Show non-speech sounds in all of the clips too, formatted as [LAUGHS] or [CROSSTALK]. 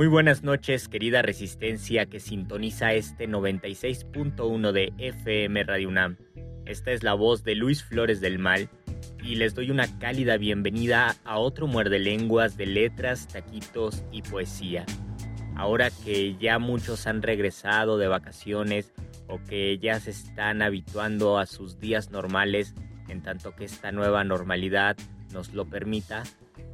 Muy buenas noches, querida resistencia que sintoniza este 96.1 de FM Radio UNAM. Esta es la voz de Luis Flores del Mal y les doy una cálida bienvenida a otro muerde lenguas de letras, taquitos y poesía. Ahora que ya muchos han regresado de vacaciones o que ya se están habituando a sus días normales, en tanto que esta nueva normalidad nos lo permita,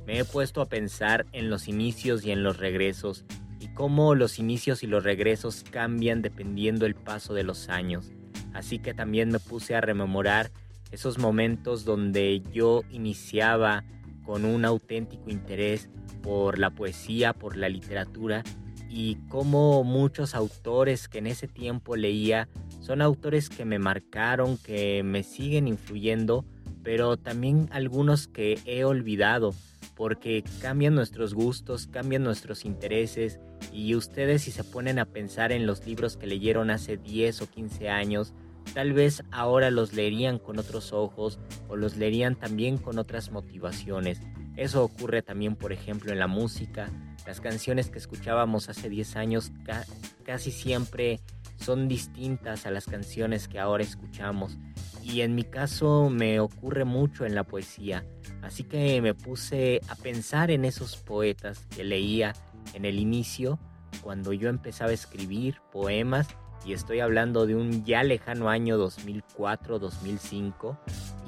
me he puesto a pensar en los inicios y en los regresos y cómo los inicios y los regresos cambian dependiendo el paso de los años. Así que también me puse a rememorar esos momentos donde yo iniciaba con un auténtico interés por la poesía, por la literatura y cómo muchos autores que en ese tiempo leía son autores que me marcaron, que me siguen influyendo, pero también algunos que he olvidado porque cambian nuestros gustos, cambian nuestros intereses y ustedes si se ponen a pensar en los libros que leyeron hace 10 o 15 años, tal vez ahora los leerían con otros ojos o los leerían también con otras motivaciones. Eso ocurre también, por ejemplo, en la música. Las canciones que escuchábamos hace 10 años casi siempre son distintas a las canciones que ahora escuchamos. Y en mi caso me ocurre mucho en la poesía. Así que me puse a pensar en esos poetas que leía en el inicio, cuando yo empezaba a escribir poemas, y estoy hablando de un ya lejano año 2004-2005,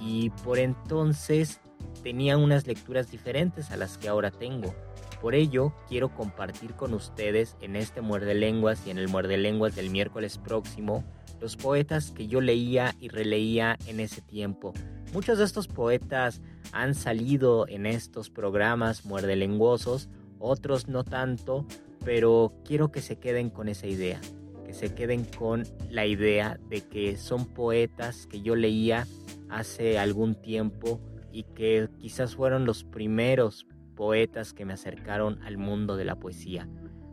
y por entonces tenía unas lecturas diferentes a las que ahora tengo. Por ello, quiero compartir con ustedes en este Muerde Lenguas y en el Muerde Lenguas del miércoles próximo los poetas que yo leía y releía en ese tiempo. Muchos de estos poetas han salido en estos programas muerdelenguosos, otros no tanto, pero quiero que se queden con esa idea, que se queden con la idea de que son poetas que yo leía hace algún tiempo y que quizás fueron los primeros poetas que me acercaron al mundo de la poesía.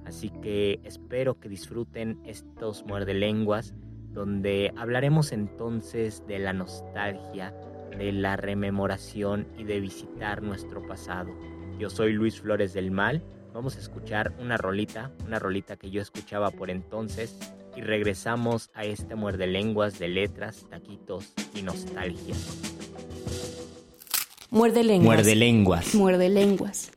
Así que espero que disfruten estos muerdelenguas donde hablaremos entonces de la nostalgia, de la rememoración y de visitar nuestro pasado. Yo soy Luis Flores del Mal, vamos a escuchar una rolita, una rolita que yo escuchaba por entonces y regresamos a este muerde lenguas de letras, taquitos y nostalgia. Muerde lenguas. Muerde lenguas. Muerde lenguas.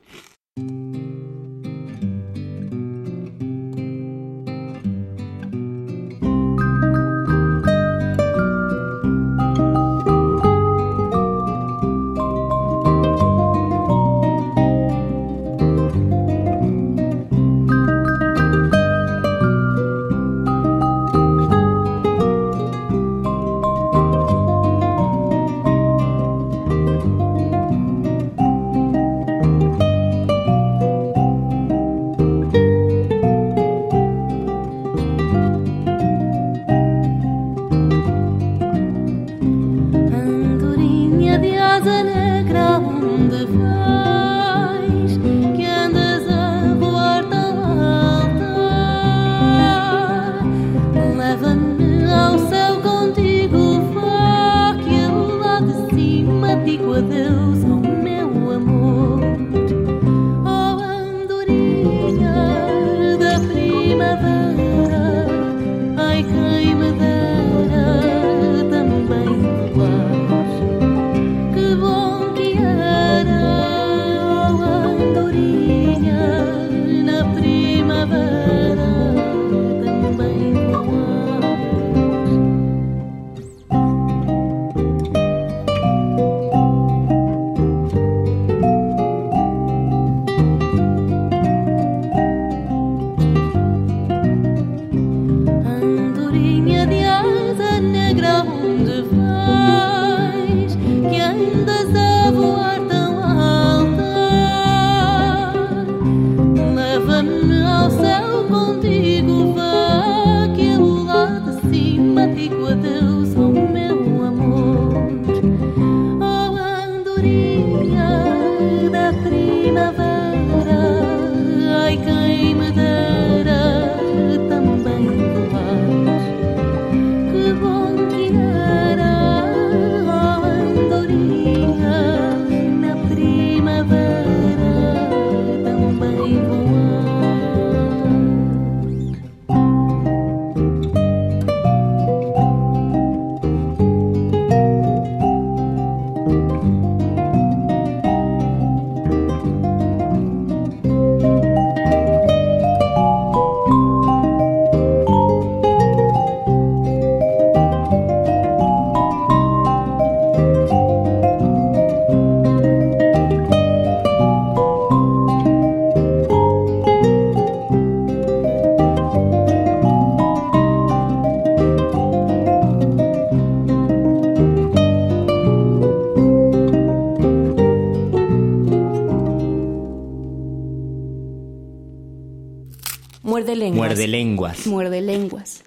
Muerde lenguas. Muerde lenguas.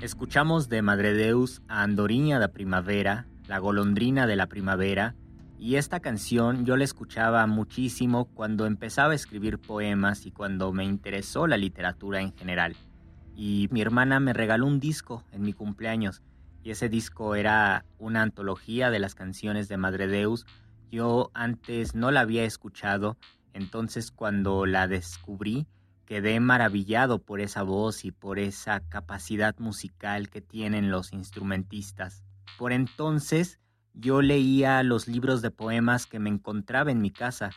Escuchamos de Madre Deus a Andoriña da Primavera, la golondrina de la primavera, y esta canción yo la escuchaba muchísimo cuando empezaba a escribir poemas y cuando me interesó la literatura en general. Y mi hermana me regaló un disco en mi cumpleaños, y ese disco era una antología de las canciones de Madre Deus. Yo antes no la había escuchado, entonces cuando la descubrí, quedé maravillado por esa voz y por esa capacidad musical que tienen los instrumentistas. Por entonces yo leía los libros de poemas que me encontraba en mi casa.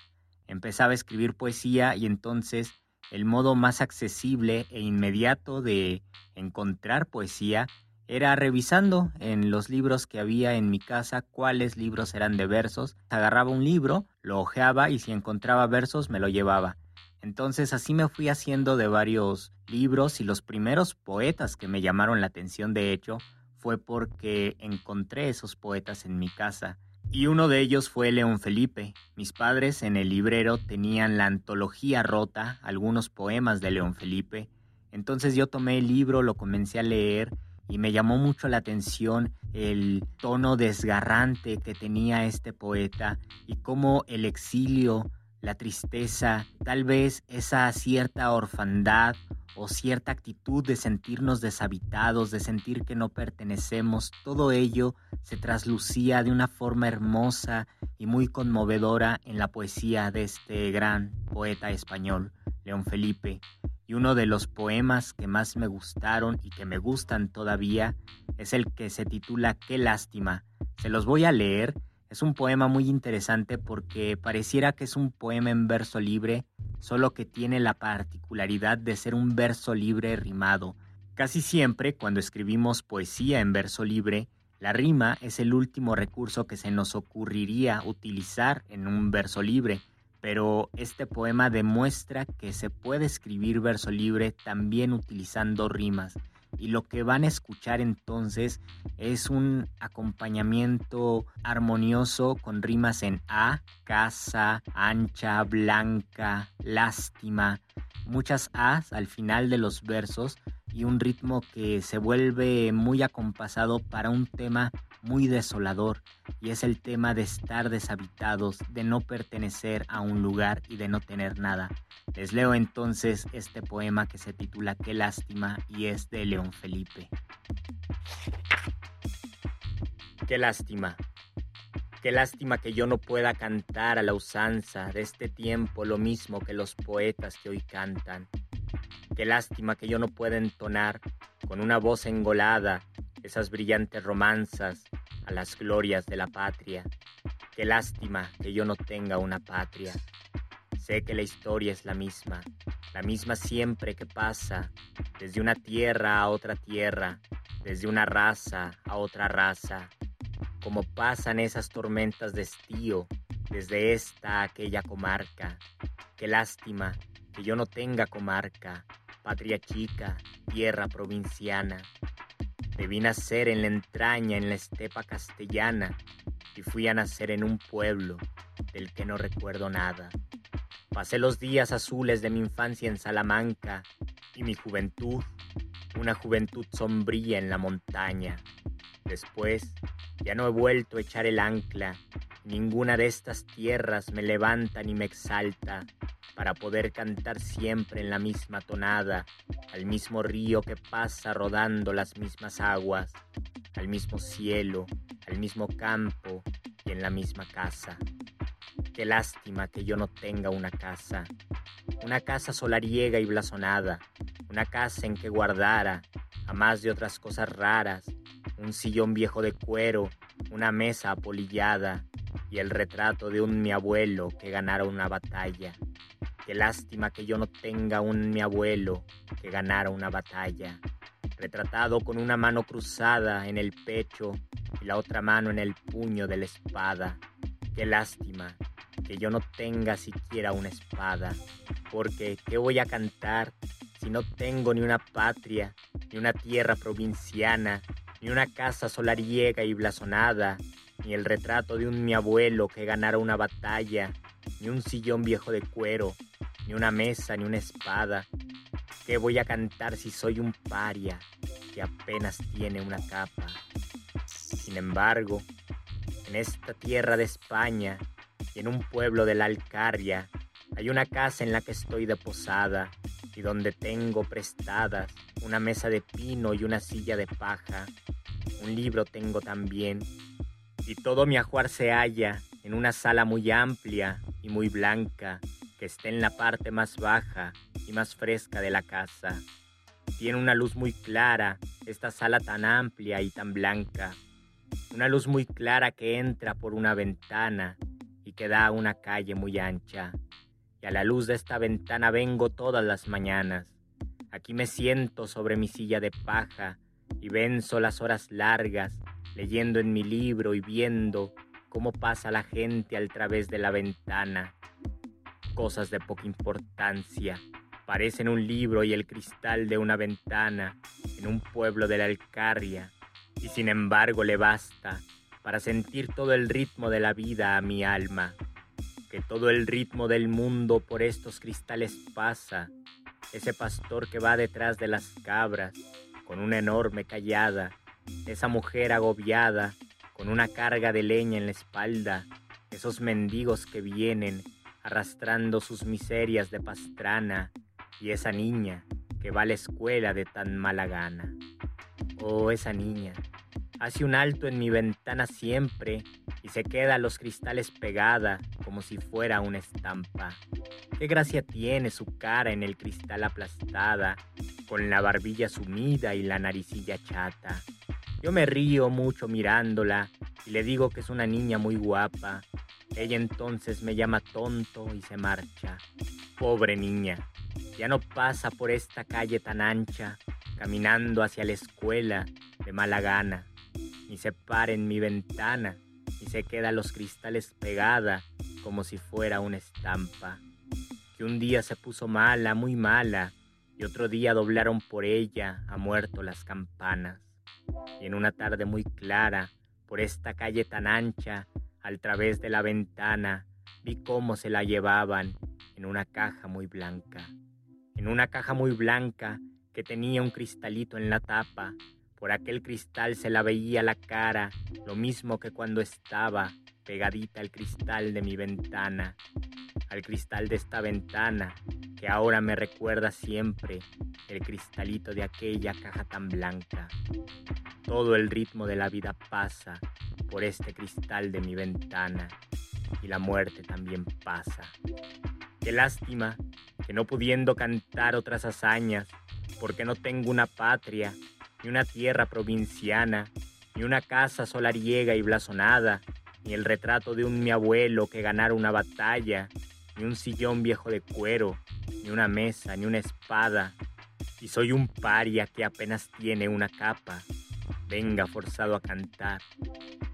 Empezaba a escribir poesía y entonces el modo más accesible e inmediato de encontrar poesía era revisando en los libros que había en mi casa cuáles libros eran de versos. Agarraba un libro, lo hojeaba y si encontraba versos me lo llevaba. Entonces así me fui haciendo de varios libros y los primeros poetas que me llamaron la atención de hecho fue porque encontré esos poetas en mi casa. Y uno de ellos fue León Felipe. Mis padres en el librero tenían la antología rota, algunos poemas de León Felipe. Entonces yo tomé el libro, lo comencé a leer y me llamó mucho la atención el tono desgarrante que tenía este poeta y cómo el exilio la tristeza, tal vez esa cierta orfandad o cierta actitud de sentirnos deshabitados, de sentir que no pertenecemos, todo ello se traslucía de una forma hermosa y muy conmovedora en la poesía de este gran poeta español, León Felipe. Y uno de los poemas que más me gustaron y que me gustan todavía es el que se titula Qué lástima. Se los voy a leer es un poema muy interesante porque pareciera que es un poema en verso libre, solo que tiene la particularidad de ser un verso libre rimado. Casi siempre, cuando escribimos poesía en verso libre, la rima es el último recurso que se nos ocurriría utilizar en un verso libre, pero este poema demuestra que se puede escribir verso libre también utilizando rimas y lo que van a escuchar entonces es un acompañamiento armonioso con rimas en A, casa, ancha, blanca, lástima, muchas A's al final de los versos y un ritmo que se vuelve muy acompasado para un tema muy desolador y es el tema de estar deshabitados, de no pertenecer a un lugar y de no tener nada. Les leo entonces este poema que se titula Qué lástima y es de León Felipe. Qué lástima. Qué lástima que yo no pueda cantar a la usanza de este tiempo lo mismo que los poetas que hoy cantan. Qué lástima que yo no pueda entonar con una voz engolada esas brillantes romanzas a las glorias de la patria. Qué lástima que yo no tenga una patria. Sé que la historia es la misma, la misma siempre que pasa, desde una tierra a otra tierra, desde una raza a otra raza, como pasan esas tormentas de estío, desde esta a aquella comarca. Qué lástima que yo no tenga comarca, patria chica, tierra provinciana. Debí nacer en la entraña, en la estepa castellana, y fui a nacer en un pueblo del que no recuerdo nada. Pasé los días azules de mi infancia en Salamanca y mi juventud, una juventud sombría en la montaña. Después, ya no he vuelto a echar el ancla, ninguna de estas tierras me levanta ni me exalta, para poder cantar siempre en la misma tonada, al mismo río que pasa rodando las mismas aguas, al mismo cielo, al mismo campo y en la misma casa. Qué lástima que yo no tenga una casa, una casa solariega y blasonada, una casa en que guardara, a más de otras cosas raras, un sillón viejo de cuero, una mesa apolillada y el retrato de un mi abuelo que ganara una batalla. Qué lástima que yo no tenga un mi abuelo que ganara una batalla, retratado con una mano cruzada en el pecho y la otra mano en el puño de la espada. Qué lástima que yo no tenga siquiera una espada, porque ¿qué voy a cantar si no tengo ni una patria, ni una tierra provinciana, ni una casa solariega y blasonada, ni el retrato de un mi abuelo que ganara una batalla, ni un sillón viejo de cuero, ni una mesa, ni una espada. ¿Qué voy a cantar si soy un paria que apenas tiene una capa? Sin embargo, en esta tierra de España y en un pueblo de la Alcarria hay una casa en la que estoy de posada y donde tengo prestadas una mesa de pino y una silla de paja. Un libro tengo también y todo mi ajuar se halla en una sala muy amplia y muy blanca que está en la parte más baja y más fresca de la casa. Tiene una luz muy clara, esta sala tan amplia y tan blanca. Una luz muy clara que entra por una ventana y que da a una calle muy ancha. Y a la luz de esta ventana vengo todas las mañanas. Aquí me siento sobre mi silla de paja y venzo las horas largas, leyendo en mi libro y viendo cómo pasa la gente al través de la ventana cosas de poca importancia. Parecen un libro y el cristal de una ventana en un pueblo de la Alcarria, y sin embargo le basta para sentir todo el ritmo de la vida a mi alma, que todo el ritmo del mundo por estos cristales pasa, ese pastor que va detrás de las cabras, con una enorme callada, esa mujer agobiada, con una carga de leña en la espalda, esos mendigos que vienen arrastrando sus miserias de pastrana, y esa niña que va a la escuela de tan mala gana. Oh, esa niña, hace un alto en mi ventana siempre y se queda a los cristales pegada como si fuera una estampa. Qué gracia tiene su cara en el cristal aplastada, con la barbilla sumida y la naricilla chata. Yo me río mucho mirándola y le digo que es una niña muy guapa, ella entonces me llama tonto y se marcha. Pobre niña, ya no pasa por esta calle tan ancha, caminando hacia la escuela de mala gana, ni se para en mi ventana, ni se queda a los cristales pegada como si fuera una estampa. Que un día se puso mala, muy mala, y otro día doblaron por ella a muerto las campanas. Y en una tarde muy clara, por esta calle tan ancha, al través de la ventana vi cómo se la llevaban en una caja muy blanca. En una caja muy blanca que tenía un cristalito en la tapa. Por aquel cristal se la veía la cara, lo mismo que cuando estaba pegadita al cristal de mi ventana, al cristal de esta ventana que ahora me recuerda siempre el cristalito de aquella caja tan blanca. Todo el ritmo de la vida pasa por este cristal de mi ventana y la muerte también pasa. Qué lástima que no pudiendo cantar otras hazañas, porque no tengo una patria, ni una tierra provinciana, ni una casa solariega y blasonada, ni el retrato de un mi abuelo que ganara una batalla, ni un sillón viejo de cuero, ni una mesa, ni una espada, y soy un paria que apenas tiene una capa, venga forzado a cantar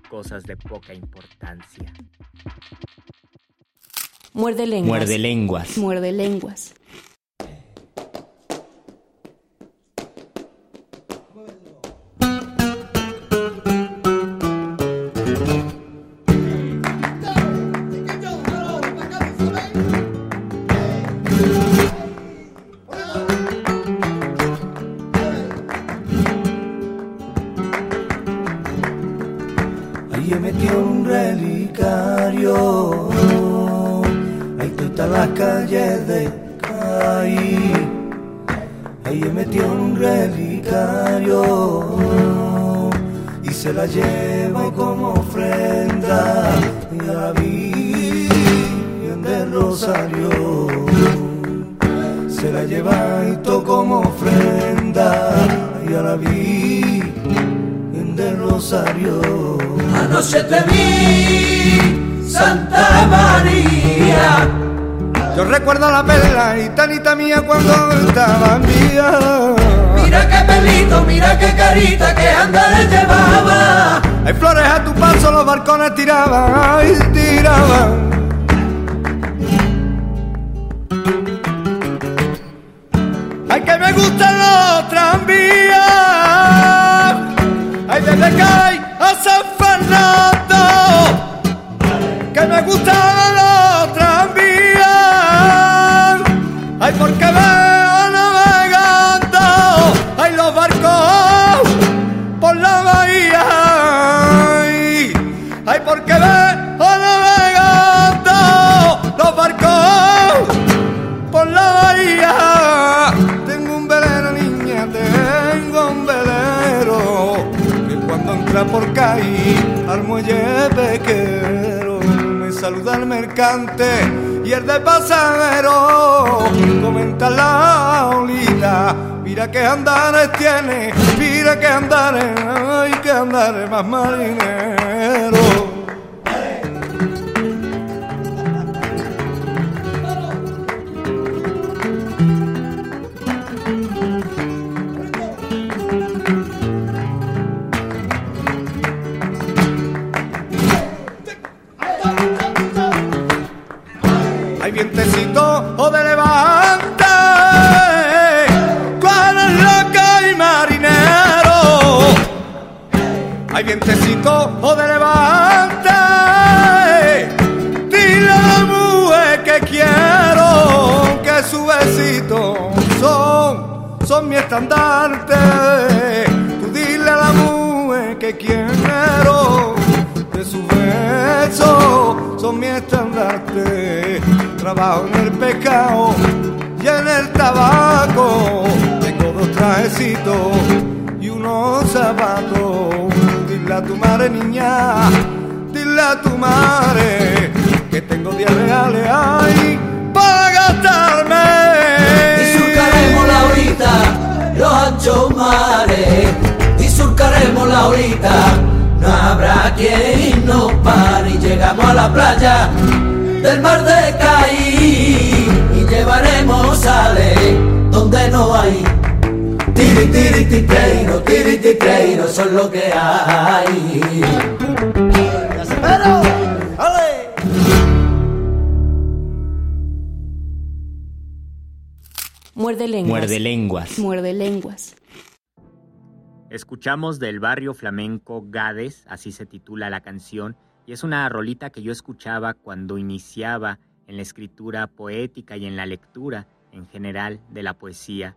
cosas de poca importancia. Muerde lenguas. Muerde lenguas. Muerde lenguas. metió en un relicario y se la lleva como ofrenda. Y a la Virgen del Rosario. Se la lleva y como ofrenda. Y a la en del Rosario. Anoche te vi Santa María yo recuerdo la perla tanita mía cuando estaba mía. Mira qué pelito, mira qué carita que andares llevaba. Hay flores a tu paso, los balcones tiraban, ay, tiraban. Ay, que me gustan los tranvías. Ay, desde Cay a San Fernando. Que me gustan los y el de pasajero comenta la olita. Mira que andares tiene, mira que andares, ay que andares más marinero. Unos zapatos. Dile a tu madre, niña, dile a tu madre que tengo diez reales ahí para gastarme. Y surcaremos la horita, los anchos mares. Y surcaremos la horita, no habrá quien nos pare. Y llegamos a la playa del mar de Caí y llevaremos sale donde no hay. Tiri, tiri, tiri, titreiro, eso es lo que hay. Muerde lenguas. Muerde lenguas. Muerde lenguas. Escuchamos del barrio flamenco Gades, así se titula la canción, y es una rolita que yo escuchaba cuando iniciaba en la escritura poética y en la lectura en general de la poesía.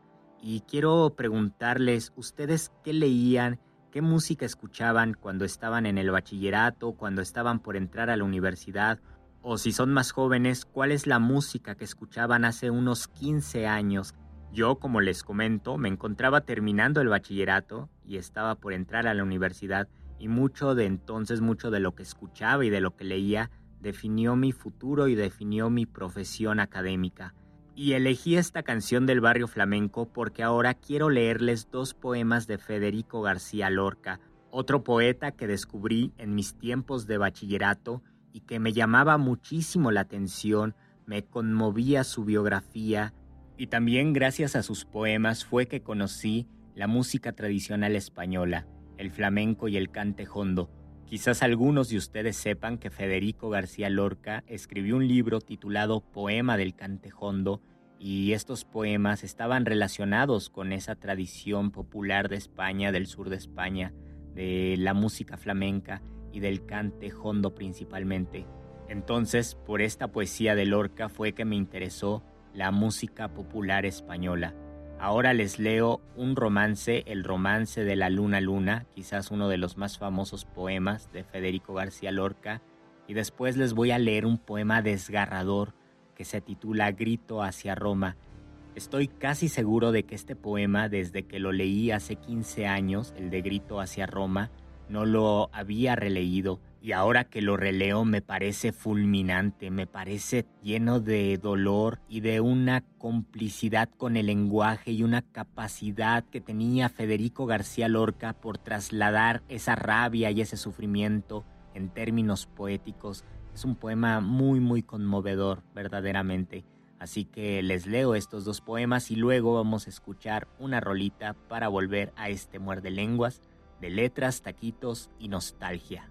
Y quiero preguntarles, ¿ustedes qué leían, qué música escuchaban cuando estaban en el bachillerato, cuando estaban por entrar a la universidad? O si son más jóvenes, ¿cuál es la música que escuchaban hace unos 15 años? Yo, como les comento, me encontraba terminando el bachillerato y estaba por entrar a la universidad y mucho de entonces, mucho de lo que escuchaba y de lo que leía, definió mi futuro y definió mi profesión académica. Y elegí esta canción del barrio flamenco porque ahora quiero leerles dos poemas de Federico García Lorca, otro poeta que descubrí en mis tiempos de bachillerato y que me llamaba muchísimo la atención, me conmovía su biografía y también gracias a sus poemas fue que conocí la música tradicional española el flamenco y el cante hondo. Quizás algunos de ustedes sepan que Federico García Lorca escribió un libro titulado Poema del cante hondo y estos poemas estaban relacionados con esa tradición popular de España, del sur de España, de la música flamenca y del cante hondo principalmente. Entonces, por esta poesía de Lorca fue que me interesó la música popular española. Ahora les leo un romance, el romance de la luna luna, quizás uno de los más famosos poemas de Federico García Lorca, y después les voy a leer un poema desgarrador que se titula Grito hacia Roma. Estoy casi seguro de que este poema, desde que lo leí hace 15 años, el de Grito hacia Roma, no lo había releído y ahora que lo releo me parece fulminante, me parece lleno de dolor y de una complicidad con el lenguaje y una capacidad que tenía Federico García Lorca por trasladar esa rabia y ese sufrimiento en términos poéticos. Es un poema muy muy conmovedor, verdaderamente. Así que les leo estos dos poemas y luego vamos a escuchar una rolita para volver a este muerde lenguas de letras, taquitos y nostalgia.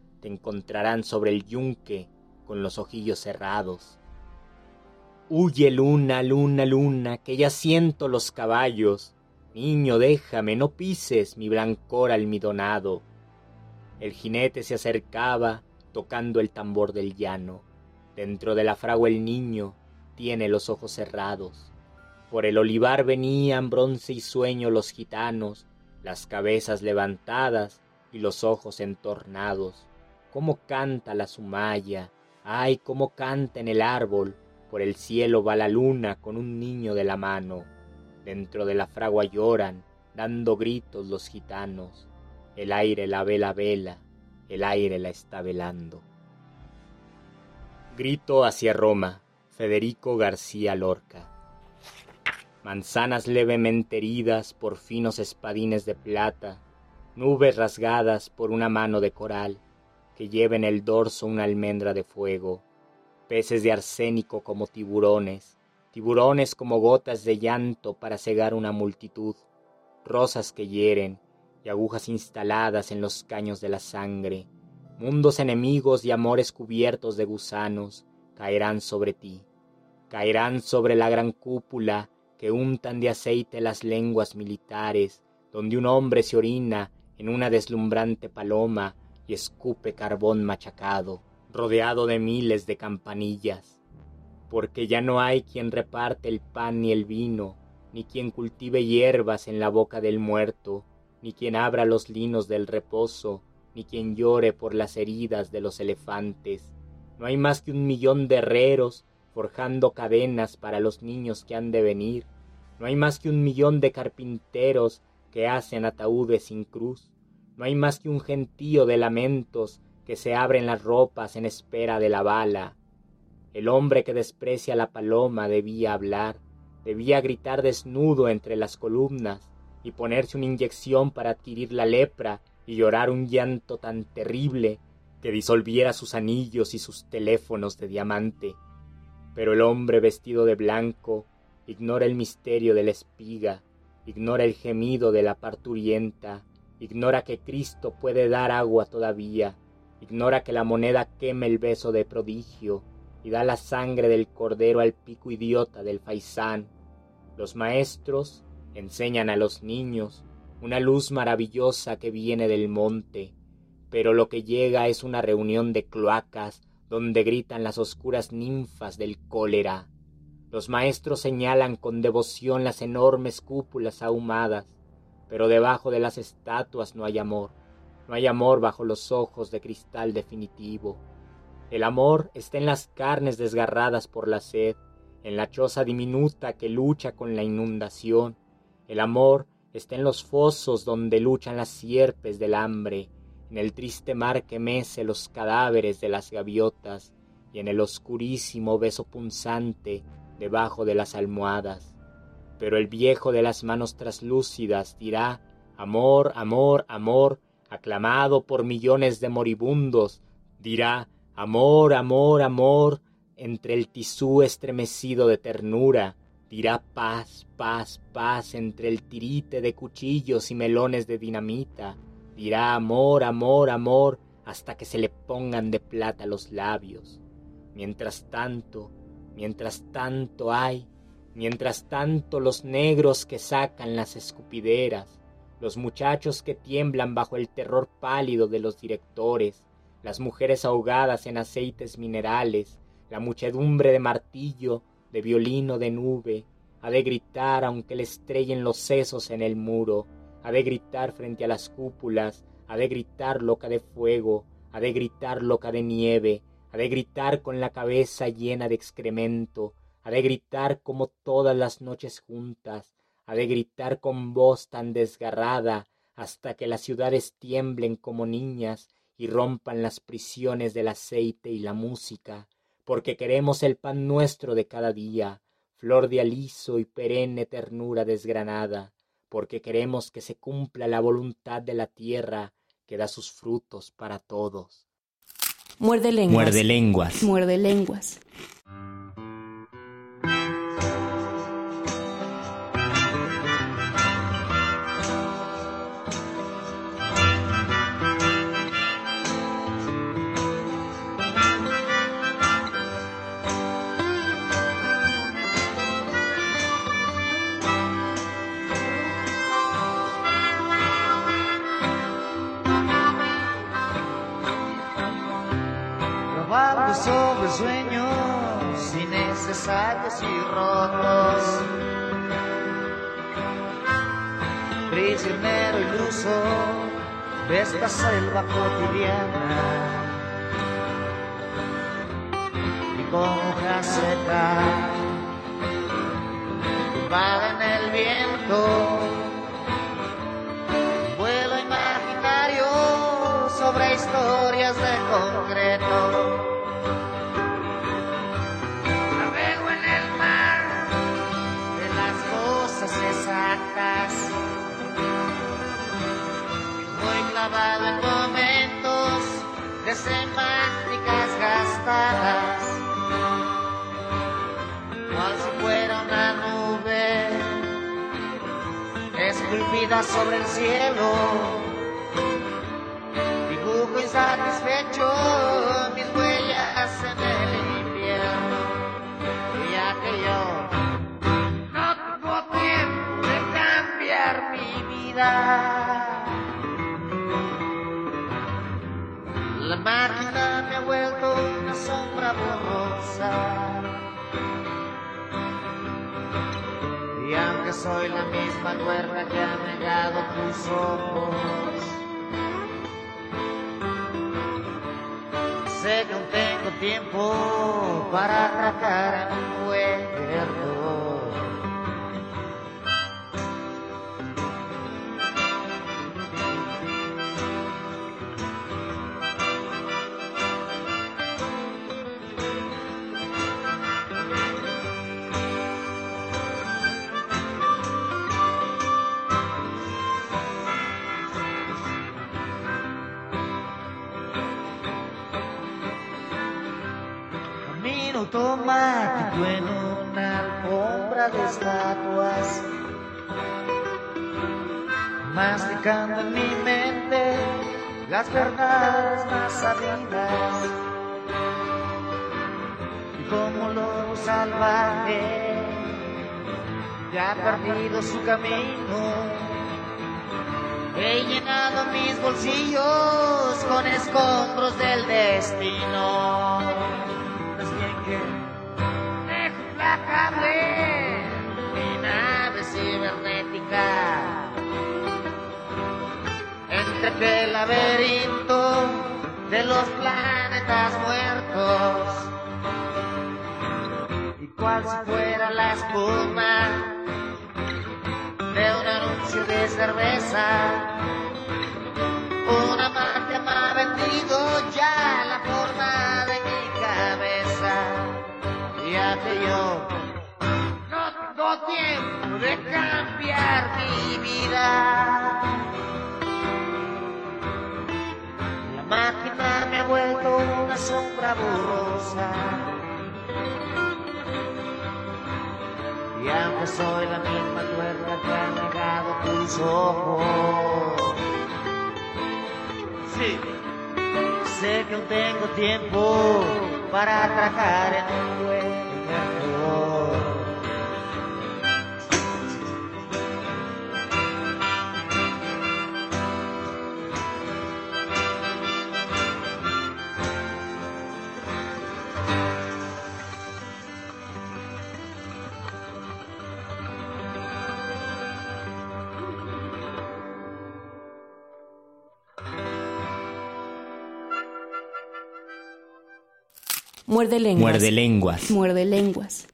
te encontrarán sobre el yunque con los ojillos cerrados. Huye luna, luna, luna, que ya siento los caballos. Niño, déjame, no pises mi blancor almidonado. El jinete se acercaba, tocando el tambor del llano. Dentro de la fragua el niño tiene los ojos cerrados. Por el olivar venían bronce y sueño los gitanos, las cabezas levantadas y los ojos entornados. Cómo canta la sumaya, ay, cómo canta en el árbol, por el cielo va la luna con un niño de la mano. Dentro de la fragua lloran, dando gritos los gitanos. El aire la vela vela, el aire la está velando. Grito hacia Roma, Federico García Lorca. Manzanas levemente heridas por finos espadines de plata, nubes rasgadas por una mano de coral, que lleva en el dorso una almendra de fuego, peces de arsénico como tiburones, tiburones como gotas de llanto para cegar una multitud, rosas que hieren y agujas instaladas en los caños de la sangre, mundos enemigos y amores cubiertos de gusanos, caerán sobre ti, caerán sobre la gran cúpula que untan de aceite las lenguas militares, donde un hombre se orina en una deslumbrante paloma escupe carbón machacado, rodeado de miles de campanillas, porque ya no hay quien reparte el pan ni el vino, ni quien cultive hierbas en la boca del muerto, ni quien abra los linos del reposo, ni quien llore por las heridas de los elefantes. No hay más que un millón de herreros forjando cadenas para los niños que han de venir. No hay más que un millón de carpinteros que hacen ataúdes sin cruz. No hay más que un gentío de lamentos que se abren las ropas en espera de la bala. El hombre que desprecia la paloma debía hablar, debía gritar desnudo entre las columnas y ponerse una inyección para adquirir la lepra y llorar un llanto tan terrible que disolviera sus anillos y sus teléfonos de diamante. Pero el hombre vestido de blanco ignora el misterio de la espiga, ignora el gemido de la parturienta, ignora que Cristo puede dar agua todavía, ignora que la moneda queme el beso de prodigio, y da la sangre del cordero al pico idiota del faisán. Los maestros enseñan a los niños una luz maravillosa que viene del monte, pero lo que llega es una reunión de cloacas donde gritan las oscuras ninfas del cólera. Los maestros señalan con devoción las enormes cúpulas ahumadas, pero debajo de las estatuas no hay amor, no hay amor bajo los ojos de cristal definitivo. El amor está en las carnes desgarradas por la sed, en la choza diminuta que lucha con la inundación. El amor está en los fosos donde luchan las sierpes del hambre, en el triste mar que mece los cadáveres de las gaviotas y en el oscurísimo beso punzante debajo de las almohadas. Pero el viejo de las manos traslúcidas dirá, amor, amor, amor, aclamado por millones de moribundos, dirá, Amor, amor, amor, entre el tisú estremecido de ternura, dirá paz, paz, paz entre el tirite de cuchillos y melones de dinamita, dirá amor, amor, amor, hasta que se le pongan de plata los labios. Mientras tanto, mientras tanto hay, mientras tanto los negros que sacan las escupideras, los muchachos que tiemblan bajo el terror pálido de los directores, las mujeres ahogadas en aceites minerales, la muchedumbre de martillo, de violino de nube, ha de gritar aunque le estrellen los sesos en el muro, ha de gritar frente a las cúpulas, ha de gritar loca de fuego, ha de gritar loca de nieve, ha de gritar con la cabeza llena de excremento, ha de gritar como todas las noches juntas, ha de gritar con voz tan desgarrada hasta que las ciudades tiemblen como niñas y rompan las prisiones del aceite y la música, porque queremos el pan nuestro de cada día, flor de aliso y perenne ternura desgranada, porque queremos que se cumpla la voluntad de la tierra que da sus frutos para todos. Muerde lenguas. Muerde lenguas. Muerde lenguas. Iluso de esta selva cotidiana. Sobre el cielo sé que aún tengo tiempo para atracar verdades más sabidas. Y como lobo salvaje, ya ha perdido su camino. He llenado mis bolsillos con escombros del destino. Es bien que dejo implacable mi nave cibernética entre aquel laberinto de los planetas muertos. Y cual si fuera la espuma de un anuncio de cerveza. Un amante me ha vendido ya la forma de mi cabeza. Ya que yo no tengo tiempo de cambiar mi vida. Máquina me ha vuelto una sombra borrosa. Y aunque soy la misma cuerda que ha negado tus ojos, sí, sé que aún tengo tiempo para atracar en un hueco. Muerde lenguas. Muerde lenguas. Muerde lenguas.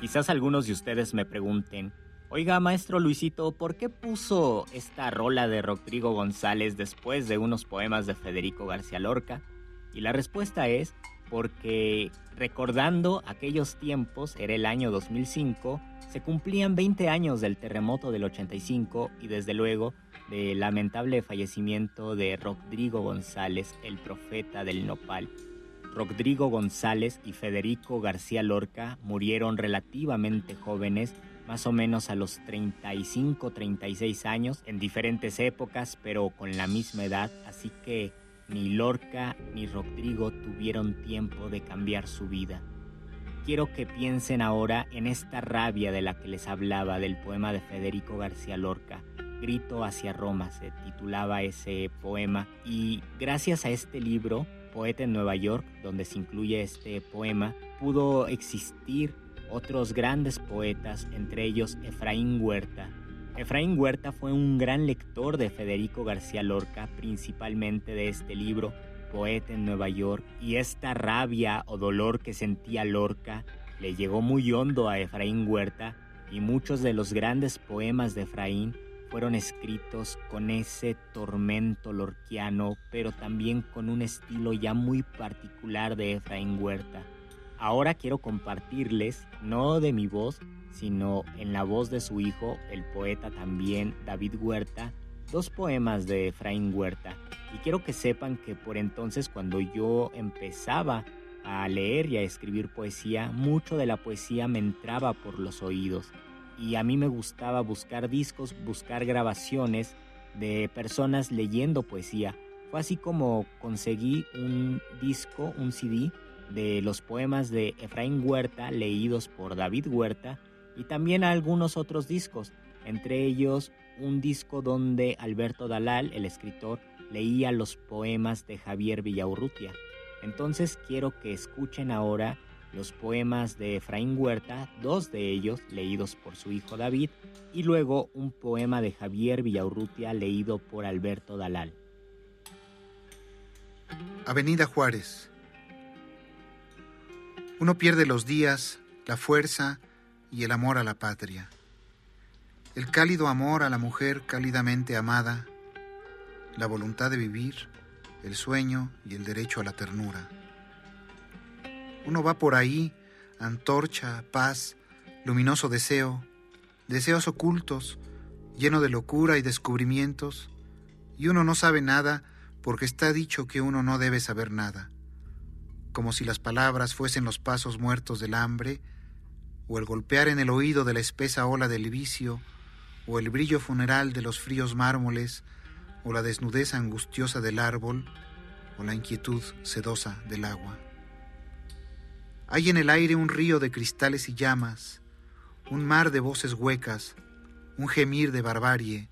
Quizás algunos de ustedes me pregunten, oiga, maestro Luisito, ¿por qué puso esta rola de Rodrigo González después de unos poemas de Federico García Lorca? Y la respuesta es porque recordando aquellos tiempos, era el año 2005, se cumplían 20 años del terremoto del 85 y desde luego del lamentable fallecimiento de Rodrigo González, el profeta del nopal. Rodrigo González y Federico García Lorca murieron relativamente jóvenes, más o menos a los 35-36 años, en diferentes épocas, pero con la misma edad, así que ni Lorca ni Rodrigo tuvieron tiempo de cambiar su vida. Quiero que piensen ahora en esta rabia de la que les hablaba del poema de Federico García Lorca, Grito hacia Roma, se titulaba ese poema. Y gracias a este libro, Poeta en Nueva York, donde se incluye este poema, pudo existir otros grandes poetas, entre ellos Efraín Huerta. Efraín Huerta fue un gran lector de Federico García Lorca, principalmente de este libro, Poeta en Nueva York, y esta rabia o dolor que sentía Lorca le llegó muy hondo a Efraín Huerta y muchos de los grandes poemas de Efraín fueron escritos con ese tormento lorquiano, pero también con un estilo ya muy particular de Efraín Huerta. Ahora quiero compartirles, no de mi voz, sino en la voz de su hijo, el poeta también David Huerta, dos poemas de Efraín Huerta. Y quiero que sepan que por entonces cuando yo empezaba a leer y a escribir poesía, mucho de la poesía me entraba por los oídos. Y a mí me gustaba buscar discos, buscar grabaciones de personas leyendo poesía. Fue así como conseguí un disco, un CD de los poemas de Efraín Huerta leídos por David Huerta y también algunos otros discos, entre ellos un disco donde Alberto Dalal, el escritor, leía los poemas de Javier Villaurrutia. Entonces quiero que escuchen ahora los poemas de Efraín Huerta, dos de ellos leídos por su hijo David, y luego un poema de Javier Villaurrutia leído por Alberto Dalal. Avenida Juárez. Uno pierde los días, la fuerza y el amor a la patria. El cálido amor a la mujer cálidamente amada, la voluntad de vivir, el sueño y el derecho a la ternura. Uno va por ahí, antorcha, paz, luminoso deseo, deseos ocultos, lleno de locura y descubrimientos, y uno no sabe nada porque está dicho que uno no debe saber nada, como si las palabras fuesen los pasos muertos del hambre, o el golpear en el oído de la espesa ola del vicio, o el brillo funeral de los fríos mármoles, o la desnudez angustiosa del árbol, o la inquietud sedosa del agua. Hay en el aire un río de cristales y llamas, un mar de voces huecas, un gemir de barbarie,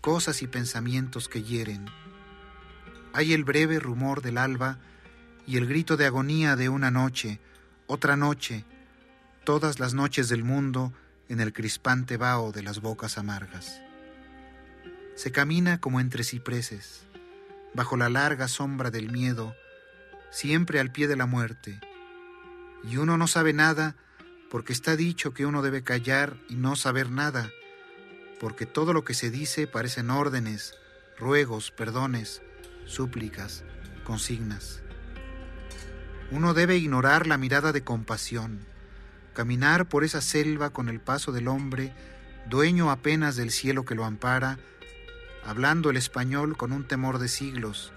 cosas y pensamientos que hieren. Hay el breve rumor del alba y el grito de agonía de una noche, otra noche, todas las noches del mundo en el crispante vaho de las bocas amargas. Se camina como entre cipreses, bajo la larga sombra del miedo, siempre al pie de la muerte, y uno no sabe nada porque está dicho que uno debe callar y no saber nada, porque todo lo que se dice parecen órdenes, ruegos, perdones, súplicas, consignas. Uno debe ignorar la mirada de compasión, caminar por esa selva con el paso del hombre, dueño apenas del cielo que lo ampara, hablando el español con un temor de siglos,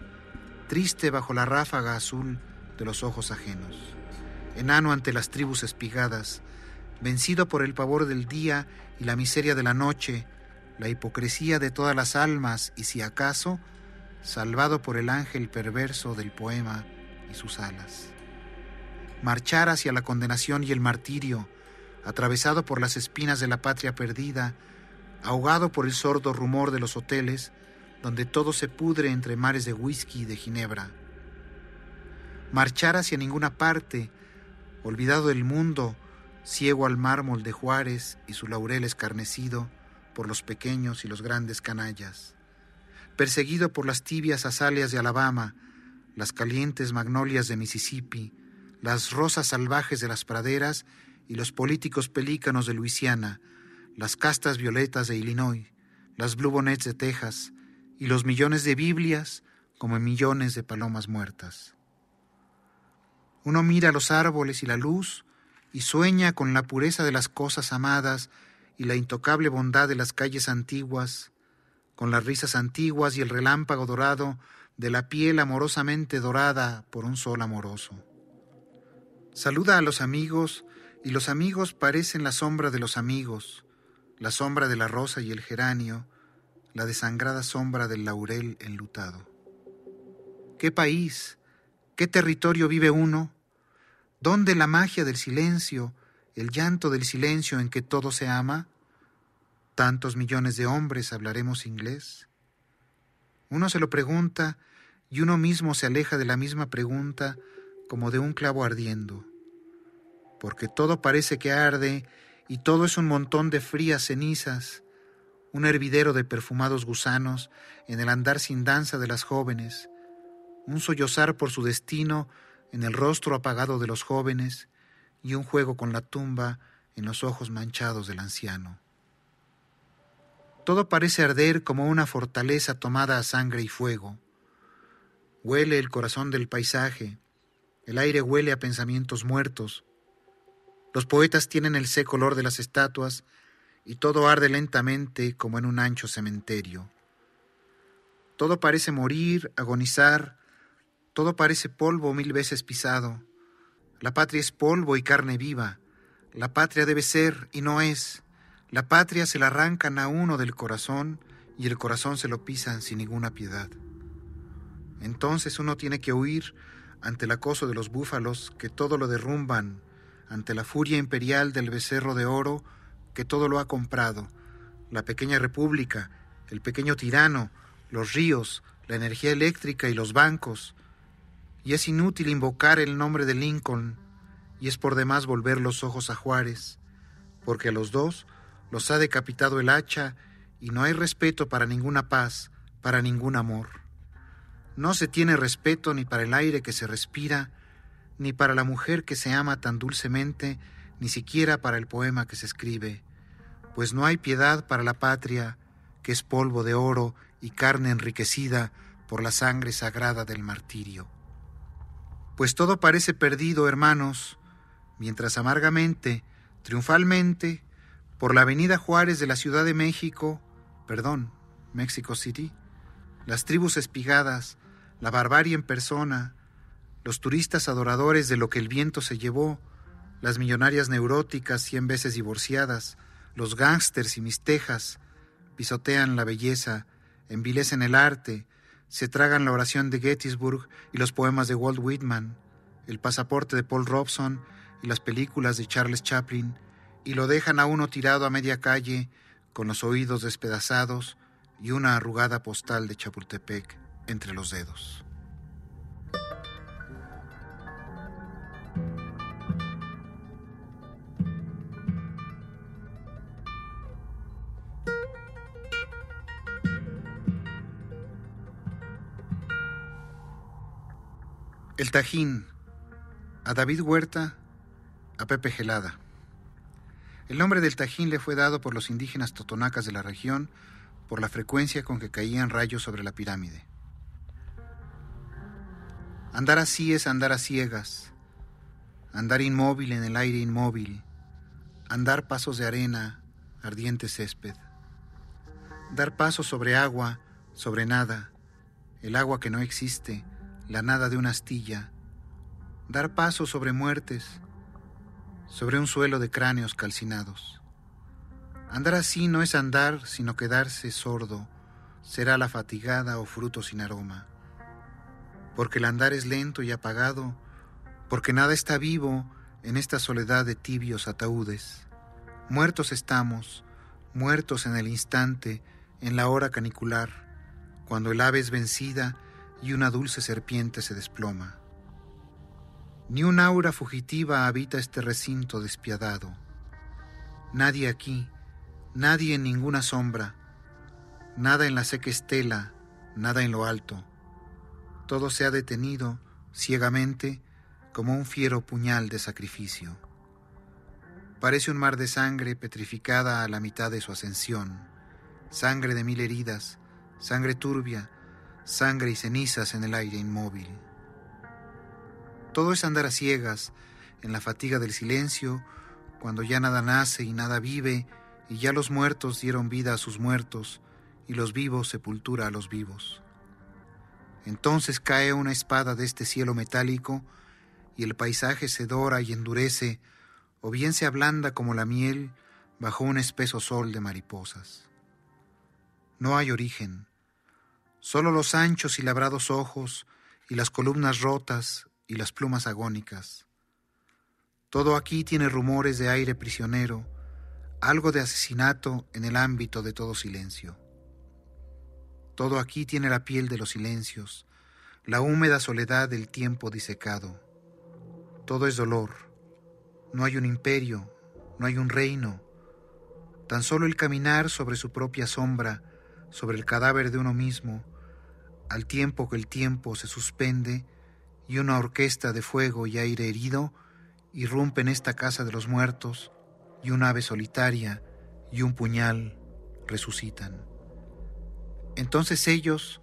triste bajo la ráfaga azul de los ojos ajenos, enano ante las tribus espigadas, vencido por el pavor del día y la miseria de la noche, la hipocresía de todas las almas y si acaso, salvado por el ángel perverso del poema y sus alas marchar hacia la condenación y el martirio, atravesado por las espinas de la patria perdida, ahogado por el sordo rumor de los hoteles, donde todo se pudre entre mares de whisky y de ginebra. Marchar hacia ninguna parte, olvidado del mundo, ciego al mármol de Juárez y su laurel escarnecido por los pequeños y los grandes canallas. Perseguido por las tibias azaleas de Alabama, las calientes magnolias de Mississippi, las rosas salvajes de las praderas y los políticos pelícanos de Luisiana, las castas violetas de Illinois, las blue bonnets de Texas y los millones de Biblias como millones de palomas muertas. Uno mira los árboles y la luz y sueña con la pureza de las cosas amadas y la intocable bondad de las calles antiguas, con las risas antiguas y el relámpago dorado de la piel amorosamente dorada por un sol amoroso. Saluda a los amigos y los amigos parecen la sombra de los amigos, la sombra de la rosa y el geranio, la desangrada sombra del laurel enlutado. ¿Qué país, qué territorio vive uno? ¿Dónde la magia del silencio, el llanto del silencio en que todo se ama? ¿Tantos millones de hombres hablaremos inglés? Uno se lo pregunta y uno mismo se aleja de la misma pregunta como de un clavo ardiendo, porque todo parece que arde y todo es un montón de frías cenizas, un hervidero de perfumados gusanos en el andar sin danza de las jóvenes, un sollozar por su destino en el rostro apagado de los jóvenes y un juego con la tumba en los ojos manchados del anciano. Todo parece arder como una fortaleza tomada a sangre y fuego. Huele el corazón del paisaje, el aire huele a pensamientos muertos. Los poetas tienen el seco olor de las estatuas y todo arde lentamente como en un ancho cementerio. Todo parece morir, agonizar, todo parece polvo mil veces pisado. La patria es polvo y carne viva. La patria debe ser y no es. La patria se la arrancan a uno del corazón y el corazón se lo pisan sin ninguna piedad. Entonces uno tiene que huir ante el acoso de los búfalos que todo lo derrumban, ante la furia imperial del becerro de oro que todo lo ha comprado, la pequeña república, el pequeño tirano, los ríos, la energía eléctrica y los bancos, y es inútil invocar el nombre de Lincoln, y es por demás volver los ojos a Juárez, porque a los dos los ha decapitado el hacha y no hay respeto para ninguna paz, para ningún amor. No se tiene respeto ni para el aire que se respira, ni para la mujer que se ama tan dulcemente, ni siquiera para el poema que se escribe, pues no hay piedad para la patria, que es polvo de oro y carne enriquecida por la sangre sagrada del martirio. Pues todo parece perdido, hermanos, mientras amargamente, triunfalmente, por la avenida Juárez de la Ciudad de México, perdón, Mexico City, las tribus espigadas, la barbarie en persona, los turistas adoradores de lo que el viento se llevó, las millonarias neuróticas cien veces divorciadas, los gángsters y mistejas, pisotean la belleza, envilecen el arte, se tragan la oración de Gettysburg y los poemas de Walt Whitman, el pasaporte de Paul Robson y las películas de Charles Chaplin, y lo dejan a uno tirado a media calle, con los oídos despedazados y una arrugada postal de Chapultepec entre los dedos. El Tajín, a David Huerta, a Pepe Gelada. El nombre del Tajín le fue dado por los indígenas totonacas de la región por la frecuencia con que caían rayos sobre la pirámide. Andar así es andar a ciegas, andar inmóvil en el aire inmóvil, andar pasos de arena, ardiente césped, dar pasos sobre agua, sobre nada, el agua que no existe, la nada de una astilla, dar paso sobre muertes, sobre un suelo de cráneos calcinados. Andar así no es andar, sino quedarse sordo, será la fatigada o fruto sin aroma. Porque el andar es lento y apagado, porque nada está vivo en esta soledad de tibios ataúdes. Muertos estamos, muertos en el instante, en la hora canicular, cuando el ave es vencida y una dulce serpiente se desploma. Ni un aura fugitiva habita este recinto despiadado. Nadie aquí, nadie en ninguna sombra, nada en la seca estela, nada en lo alto. Todo se ha detenido ciegamente como un fiero puñal de sacrificio. Parece un mar de sangre petrificada a la mitad de su ascensión, sangre de mil heridas, sangre turbia, sangre y cenizas en el aire inmóvil. Todo es andar a ciegas, en la fatiga del silencio, cuando ya nada nace y nada vive, y ya los muertos dieron vida a sus muertos, y los vivos sepultura a los vivos. Entonces cae una espada de este cielo metálico, y el paisaje se dora y endurece, o bien se ablanda como la miel bajo un espeso sol de mariposas. No hay origen, Solo los anchos y labrados ojos y las columnas rotas y las plumas agónicas. Todo aquí tiene rumores de aire prisionero, algo de asesinato en el ámbito de todo silencio. Todo aquí tiene la piel de los silencios, la húmeda soledad del tiempo disecado. Todo es dolor. No hay un imperio, no hay un reino. Tan solo el caminar sobre su propia sombra, sobre el cadáver de uno mismo, al tiempo que el tiempo se suspende y una orquesta de fuego y aire herido irrumpe en esta casa de los muertos y un ave solitaria y un puñal resucitan. Entonces ellos,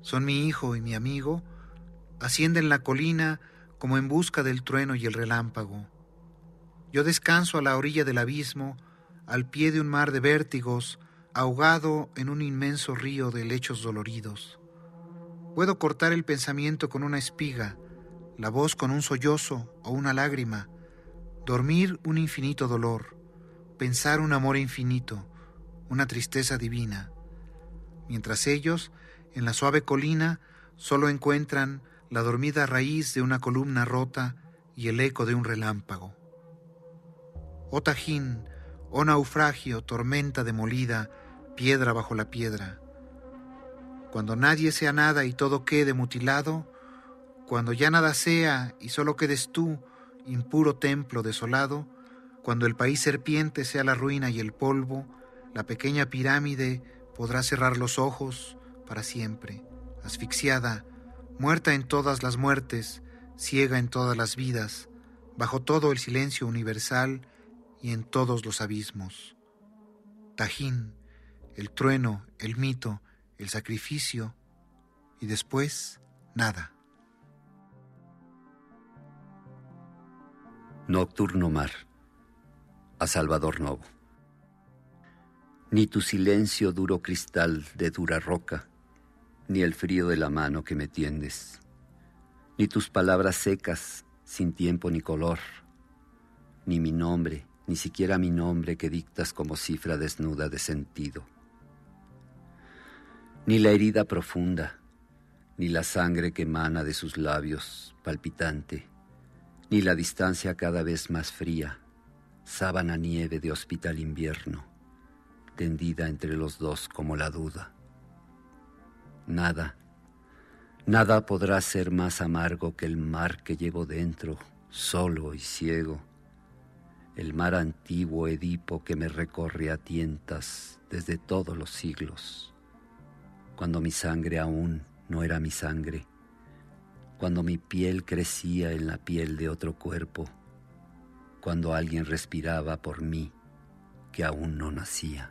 son mi hijo y mi amigo, ascienden la colina como en busca del trueno y el relámpago. Yo descanso a la orilla del abismo, al pie de un mar de vértigos, ahogado en un inmenso río de lechos doloridos. Puedo cortar el pensamiento con una espiga, la voz con un sollozo o una lágrima, dormir un infinito dolor, pensar un amor infinito, una tristeza divina mientras ellos, en la suave colina, solo encuentran la dormida raíz de una columna rota y el eco de un relámpago. Oh Tajín, oh naufragio, tormenta demolida, piedra bajo la piedra. Cuando nadie sea nada y todo quede mutilado, cuando ya nada sea y solo quedes tú, impuro templo desolado, cuando el país serpiente sea la ruina y el polvo, la pequeña pirámide podrá cerrar los ojos para siempre, asfixiada, muerta en todas las muertes, ciega en todas las vidas, bajo todo el silencio universal y en todos los abismos. Tajín, el trueno, el mito, el sacrificio y después nada. Nocturno Mar, a Salvador Novo ni tu silencio duro cristal de dura roca, ni el frío de la mano que me tiendes, ni tus palabras secas, sin tiempo ni color, ni mi nombre, ni siquiera mi nombre que dictas como cifra desnuda de sentido, ni la herida profunda, ni la sangre que emana de sus labios, palpitante, ni la distancia cada vez más fría, sábana nieve de hospital invierno tendida entre los dos como la duda. Nada, nada podrá ser más amargo que el mar que llevo dentro, solo y ciego, el mar antiguo Edipo que me recorre a tientas desde todos los siglos, cuando mi sangre aún no era mi sangre, cuando mi piel crecía en la piel de otro cuerpo, cuando alguien respiraba por mí que aún no nacía.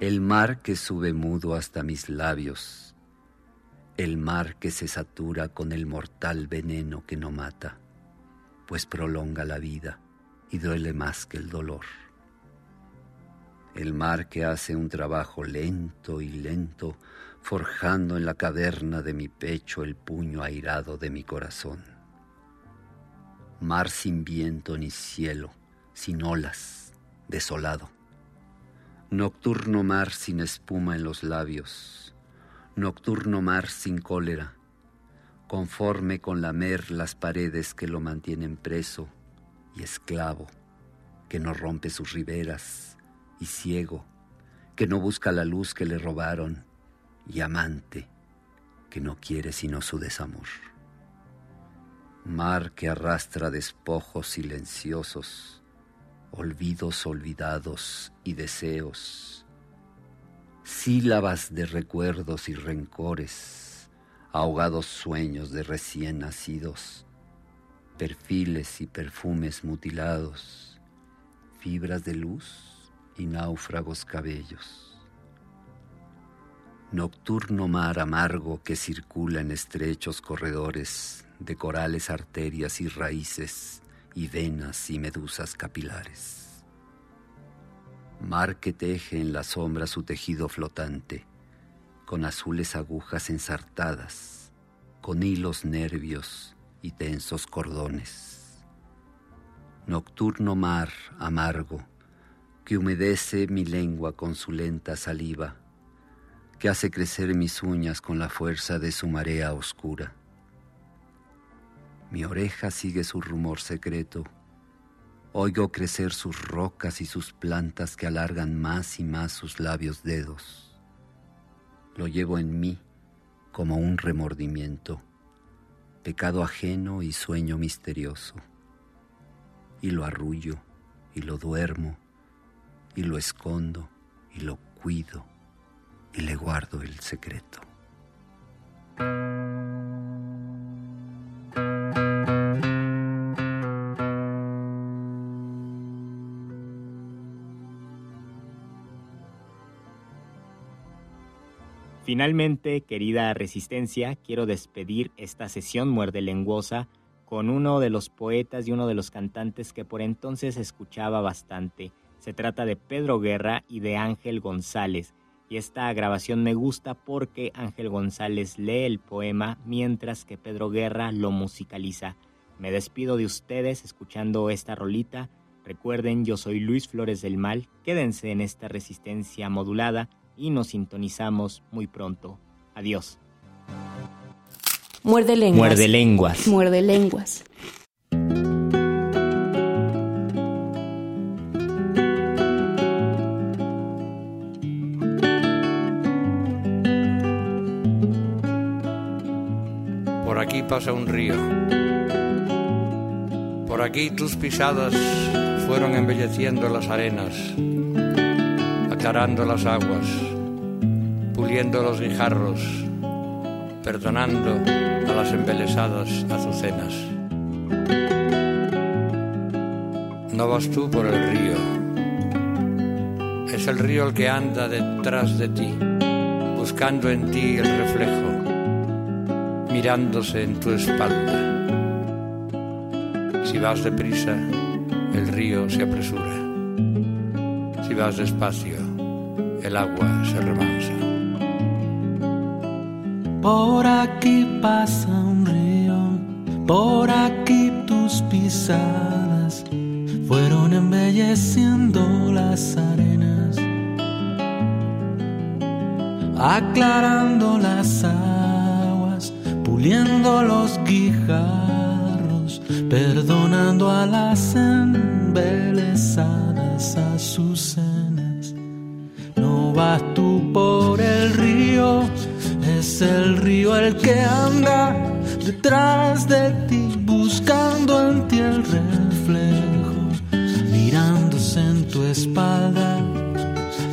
El mar que sube mudo hasta mis labios, el mar que se satura con el mortal veneno que no mata, pues prolonga la vida y duele más que el dolor. El mar que hace un trabajo lento y lento, forjando en la caverna de mi pecho el puño airado de mi corazón. Mar sin viento ni cielo, sin olas, desolado. Nocturno mar sin espuma en los labios, nocturno mar sin cólera, conforme con lamer las paredes que lo mantienen preso y esclavo, que no rompe sus riberas, y ciego, que no busca la luz que le robaron, y amante, que no quiere sino su desamor. Mar que arrastra despojos silenciosos, olvidos olvidados y deseos, sílabas de recuerdos y rencores, ahogados sueños de recién nacidos, perfiles y perfumes mutilados, fibras de luz y náufragos cabellos. Nocturno mar amargo que circula en estrechos corredores de corales arterias y raíces y venas y medusas capilares. Mar que teje en la sombra su tejido flotante, con azules agujas ensartadas, con hilos nervios y tensos cordones. Nocturno mar amargo, que humedece mi lengua con su lenta saliva, que hace crecer mis uñas con la fuerza de su marea oscura mi oreja sigue su rumor secreto, Oigo crecer sus rocas y sus plantas que alargan más y más sus labios dedos. Lo llevo en mí como un remordimiento, pecado ajeno y sueño misterioso. Y lo arrullo y lo duermo y lo escondo y lo cuido y le guardo el secreto. Finalmente, querida Resistencia, quiero despedir esta sesión muerde lenguosa con uno de los poetas y uno de los cantantes que por entonces escuchaba bastante. Se trata de Pedro Guerra y de Ángel González. Y esta grabación me gusta porque Ángel González lee el poema mientras que Pedro Guerra lo musicaliza. Me despido de ustedes escuchando esta rolita. Recuerden, yo soy Luis Flores del Mal. Quédense en esta resistencia modulada y nos sintonizamos muy pronto. Adiós. Muerde lenguas. Muerde lenguas. Muerde lenguas. Pasa un río. Por aquí tus pisadas fueron embelleciendo las arenas aclarando las aguas, puliendo los guijarros, perdonando a las embelesadas azucenas. No vas tú por el río, es el río el que anda detrás de ti, buscando en ti el reflejo, en tu espalda. Si vas deprisa, el río se apresura. Si vas despacio, el agua se remansa. Por aquí pasa un río, por aquí tus pisadas fueron embelleciendo las arenas, aclarando las aguas, puliendo los guijarros, perdonando a las embelesadas azucenas. No vas tú por el río, es el río el que anda detrás de ti, buscando en ti el reflejo, mirándose en tu espalda.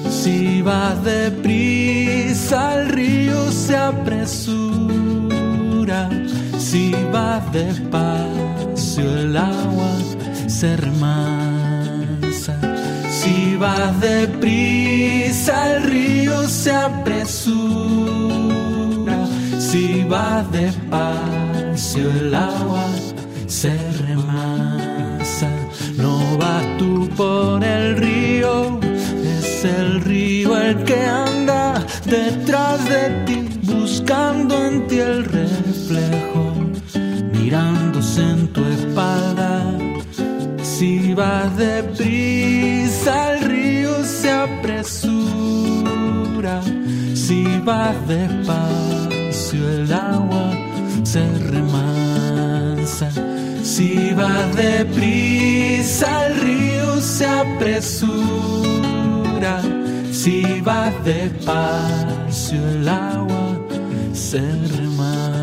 Si vas deprisa, el río se apresura. Si vas despacio, el agua se remansa. Si vas deprisa, el río se apresura. Si vas despacio, el agua se remansa. No vas tú por el río, es el río el que anda detrás de ti, buscando en ti el reflejo, tu espalda. Si vas deprisa, el río se apresura. Si vas despacio, el agua se remansa. Si vas deprisa, el río se apresura. Si vas despacio, el agua se remansa.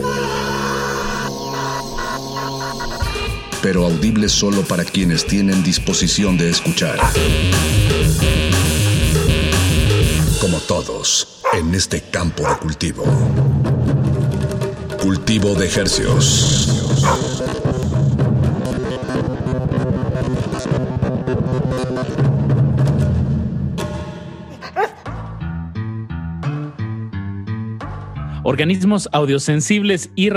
Pero audible solo para quienes tienen disposición de escuchar. Como todos, en este campo de cultivo. Cultivo de ejercios. Organismos audiosensibles y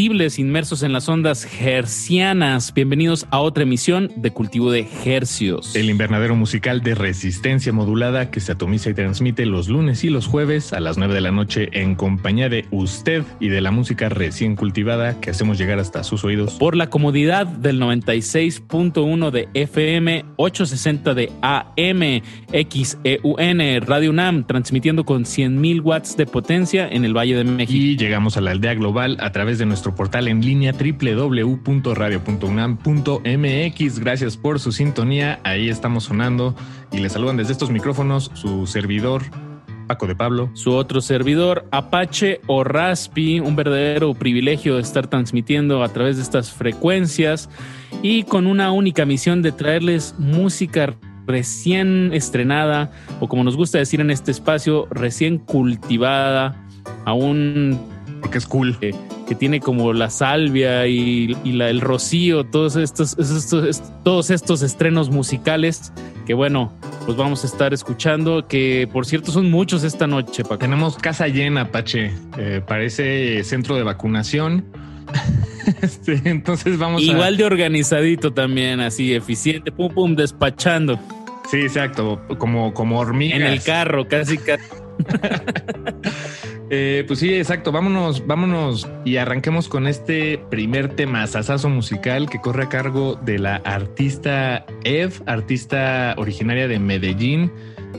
inmersos en las ondas hercianas. Bienvenidos a otra emisión de Cultivo de Hercios. El invernadero musical de resistencia modulada que se atomiza y transmite los lunes y los jueves a las 9 de la noche en compañía de usted y de la música recién cultivada que hacemos llegar hasta sus oídos. Por la comodidad del 96.1 de FM, 860 de AM, XEUN, Radio UNAM, transmitiendo con 100.000 watts de potencia en el Valle de México. Y llegamos a la aldea global a través de nuestro portal en línea www.radio.unam.mx. Gracias por su sintonía. Ahí estamos sonando y les saludan desde estos micrófonos su servidor. Paco de Pablo. Su otro servidor, Apache o Raspi, un verdadero privilegio estar transmitiendo a través de estas frecuencias y con una única misión de traerles música recién estrenada o como nos gusta decir en este espacio, recién cultivada, aún porque es cool. Que, que tiene como la salvia y, y la, el rocío, todos estos, estos, todos estos estrenos musicales que bueno, pues vamos a estar escuchando, que por cierto son muchos esta noche. Paco. Tenemos casa llena, Pache. Eh, parece centro de vacunación. [LAUGHS] este, entonces vamos Igual a... de organizadito también, así eficiente, pum pum, despachando. Sí, exacto, como, como hormigas. En el carro, casi casi. [LAUGHS] Eh, pues sí, exacto. Vámonos, vámonos y arranquemos con este primer tema, sasazo musical, que corre a cargo de la artista Ev, artista originaria de Medellín,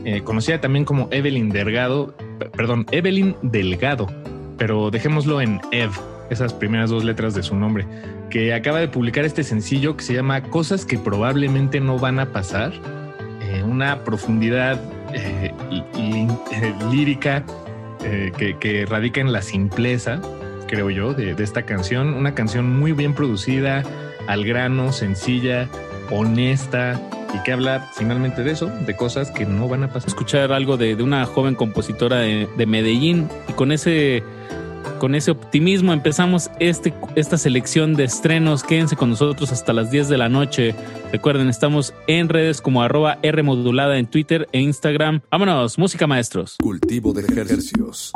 eh, conocida también como Evelyn Delgado, perdón, Evelyn Delgado, pero dejémoslo en Ev, esas primeras dos letras de su nombre, que acaba de publicar este sencillo que se llama Cosas que probablemente no van a pasar, eh, una profundidad eh, y, lírica eh, que, radica en la simpleza, creo yo, de, esta canción. Una canción muy bien producida, al grano, sencilla, honesta y que habla finalmente de eso, de cosas que no van a pasar. Escuchar algo de, una joven compositora de, Medellín y con ese, con ese optimismo empezamos este, esta selección de estrenos. Quédense con nosotros hasta las 10 de la noche. Recuerden, estamos en redes como arroba R modulada en Twitter e Instagram. Vámonos, música maestros. Cultivo de ejercicios.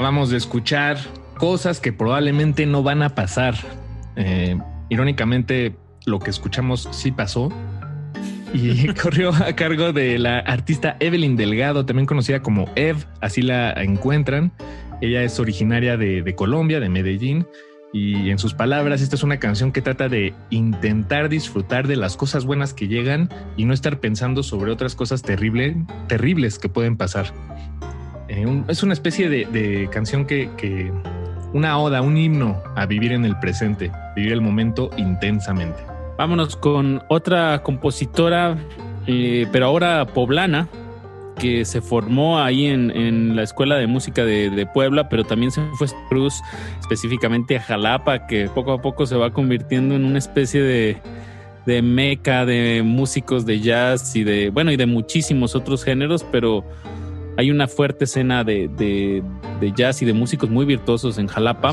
Acabamos de escuchar cosas que probablemente no van a pasar. Eh, irónicamente, lo que escuchamos sí pasó. Y [LAUGHS] corrió a cargo de la artista Evelyn Delgado, también conocida como Ev, así la encuentran. Ella es originaria de, Colombia, de Medellín, y en sus palabras, esta es una canción que trata de intentar disfrutar de las cosas buenas que llegan y no estar pensando sobre otras cosas terrible, terribles que pueden pasar. Eh, es una especie de, canción que, una oda, un himno a vivir en el presente, vivir el momento intensamente. Vámonos con otra compositora, eh, pero ahora poblana, que se formó ahí en, la Escuela de Música de, de Puebla, pero también se fue a Cruz, específicamente a Jalapa, que poco a poco se va convirtiendo en una especie de, de meca de músicos de jazz y de, bueno, y de muchísimos otros géneros, pero hay una fuerte escena de, de- de jazz y de músicos muy virtuosos en Jalapa.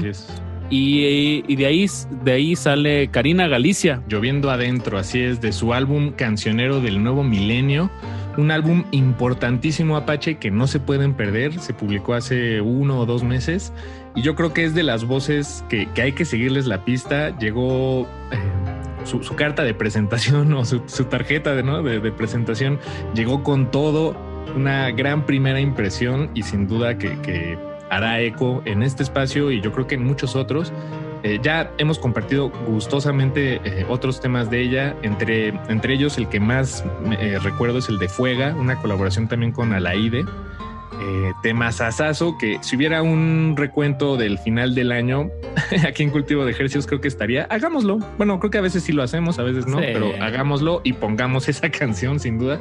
Y, y de ahí de ahí sale Karina Galicia. Lloviendo adentro, así es, de su álbum Cancionero del Nuevo Milenio. Un álbum importantísimo Apache que no se pueden perder. Se publicó hace uno o dos meses. Y yo creo que es de las voces que, que hay que seguirles la pista. Llegó eh, su, su carta de presentación [LAUGHS] o su, su tarjeta de, ¿no? de, de presentación. Llegó con todo. Una gran primera impresión y sin duda que, que hará eco en este espacio y yo creo que en muchos otros. Eh, ya hemos compartido gustosamente eh, otros temas de ella, entre, entre ellos el que más eh, recuerdo es el de Fuega, una colaboración también con Alaide. Eh, temas asazo que si hubiera un recuento del final del año [LAUGHS] aquí en Cultivo de Ejercicios creo que estaría, hagámoslo. Bueno, creo que a veces sí lo hacemos, a veces no, Sí. pero hagámoslo y pongamos [LAUGHS] esa canción sin duda.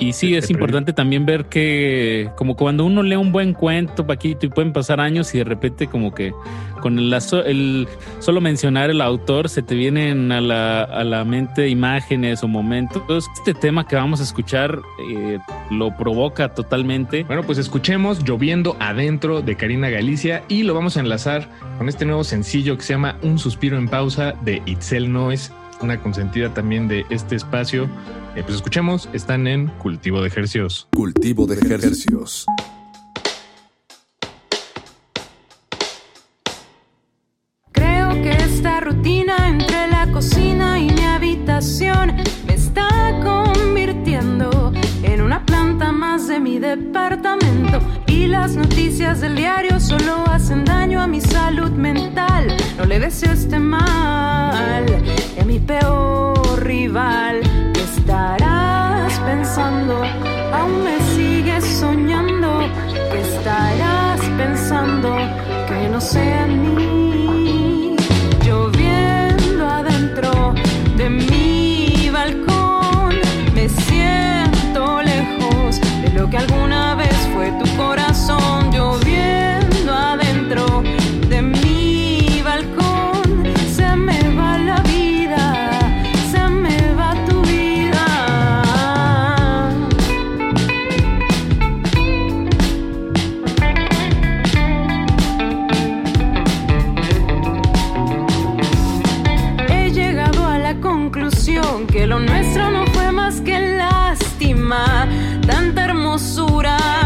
Y sí, es importante también ver que, como cuando uno lee un buen cuento, Paquito, y pueden pasar años y de repente como que con el, el solo mencionar el autor se te vienen a la, a la mente imágenes o momentos. Este tema que vamos a escuchar eh, lo provoca totalmente. Bueno, pues escuchemos Lloviendo Adentro de Karina Galicia y lo vamos a enlazar con este nuevo sencillo que se llama Un suspiro en pausa de Itzel Noes, una consentida también de este espacio. Eh, pues escuchemos, están en Cultivo de Ejercicios. Cultivo de ejercicios. Creo que esta rutina entre la cocina y mi habitación me está convirtiendo en una planta más de mi departamento. Y las noticias del diario solo hacen daño a mi salud mental. No le deseo este mal a mi peor rival. Soñando. ¿Qué estarás pensando? Que no sea en mí. Lloviendo adentro de mi balcón. Me siento lejos de lo que alguna vez fue tu corazón.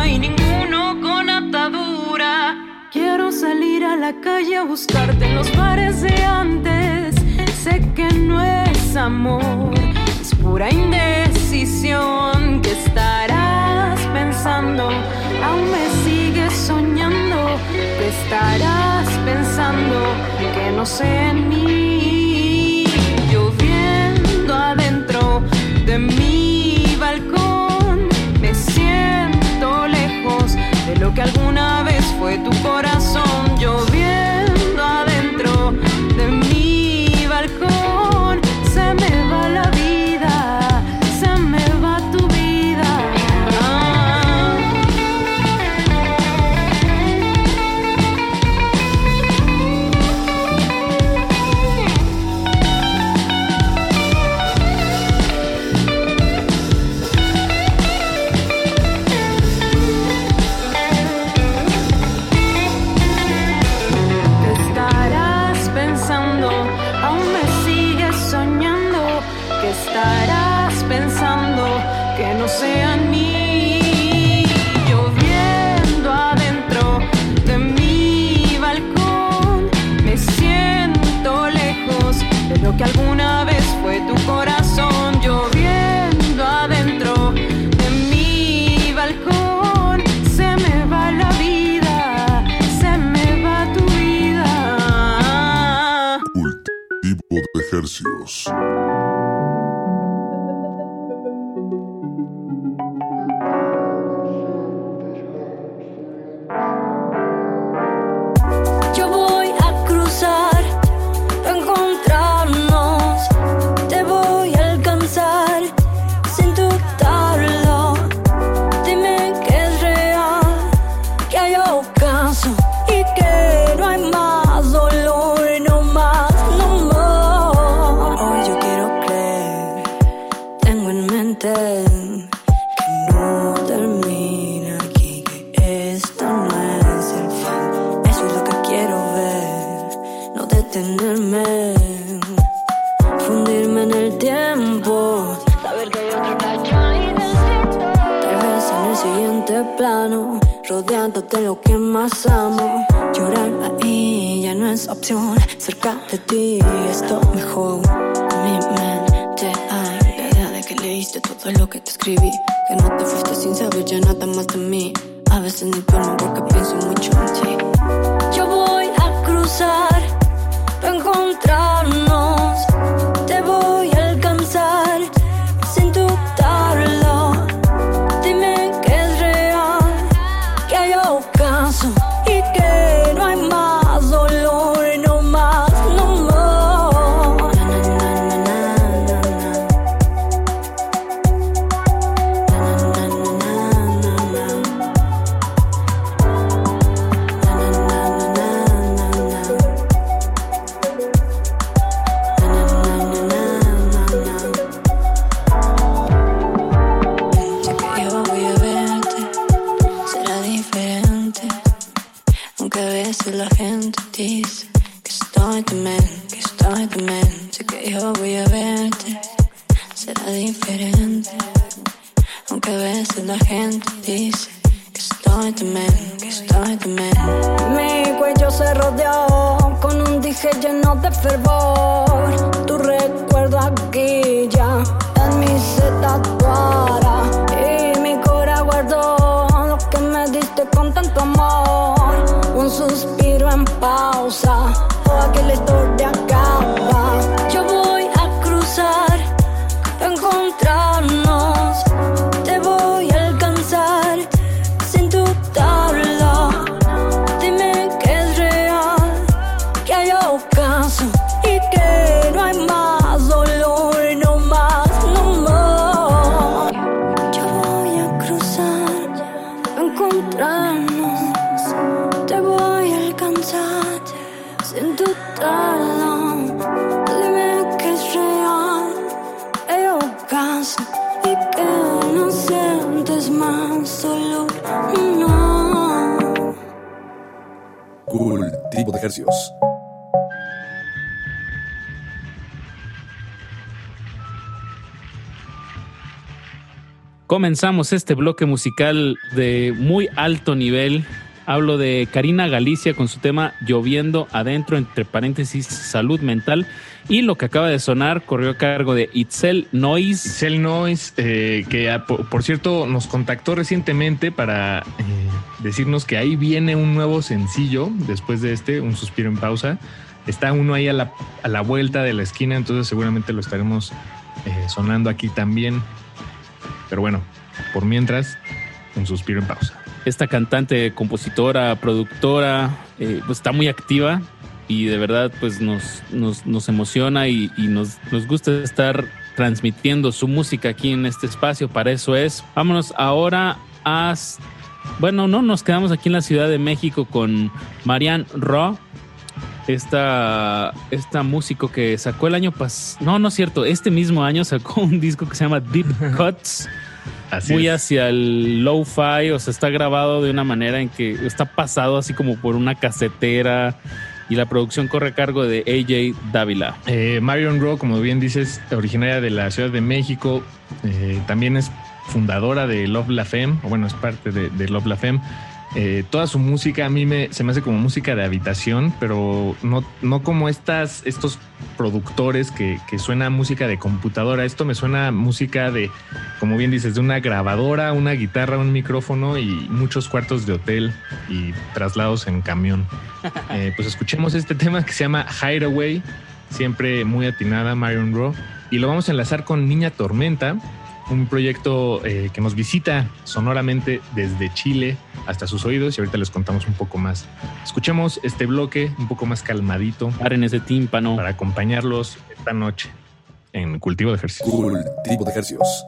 Y ninguno con atadura. Quiero salir a la calle a buscarte en los bares de antes. Sé que no es amor, es pura indecisión. que estarás pensando? Aún me sigues soñando. que estarás pensando? Que no sé mí. Lloviendo adentro de mi de lo que alguna vez fue tu corazón. Adentro de rodeándote de lo que más amo. Llorar ahí ya no es opción, cerca de ti esto mejor. En mi mente hay la idea de que leíste todo lo que te escribí, que no te fuiste sin saber ya nada más de mí. A veces ni duermo porque pienso mucho en ti. Yo voy a cruzar, Comenzamos este bloque musical de muy alto nivel. Hablo de Karina Galicia con su tema Lloviendo adentro, entre paréntesis, salud mental. Y lo que acaba de sonar corrió a cargo de Itzel Noise. Itzel Noise, eh, que ah, por, cierto nos contactó recientemente para eh, decirnos que ahí viene un nuevo sencillo después de este, un suspiro en pausa. Está uno ahí a la, a la vuelta de la esquina, entonces seguramente lo estaremos eh, sonando aquí también. Pero bueno, por mientras, un suspiro en pausa. Esta cantante, compositora, productora, eh, pues está muy activa y de verdad pues nos, nos, nos emociona y, y nos, nos gusta estar transmitiendo su música aquí en este espacio. Para eso es. Vámonos ahora a... Bueno, no, nos quedamos aquí en la Ciudad de México con Marianne Raw. Esta, esta músico que sacó el año pasado, no, no es cierto, este mismo año sacó un disco que se llama Deep [LAUGHS] Cuts, Así muy es. hacia el lo-fi, o sea, está grabado de una manera en que está pasado así como por una casetera y la producción corre a cargo de AJ Dávila. Eh, Marion Rowe, como bien dices, originaria de la Ciudad de México, eh, también es fundadora de Love La Femme, o bueno, es parte de, de Love La Femme. Eh, toda su música a mí me, se me hace como música de habitación, pero no, no como estas, estos productores que, que suena música de computadora. Esto me suena música de, como bien dices, de una grabadora, una guitarra, un micrófono y muchos cuartos de hotel y traslados en camión. [LAUGHS] Eh, pues escuchemos este tema que se llama Hideaway, siempre muy atinada, Marion Rowe, y lo vamos a enlazar con Niña Tormenta un proyecto eh, que nos visita sonoramente desde Chile hasta sus oídos y ahorita les contamos un poco más. Escuchemos este bloque un poco más calmadito. en ese tímpano. Para acompañarlos esta noche en Cultivo de Ejercicios. Cultivo de Ejercicios.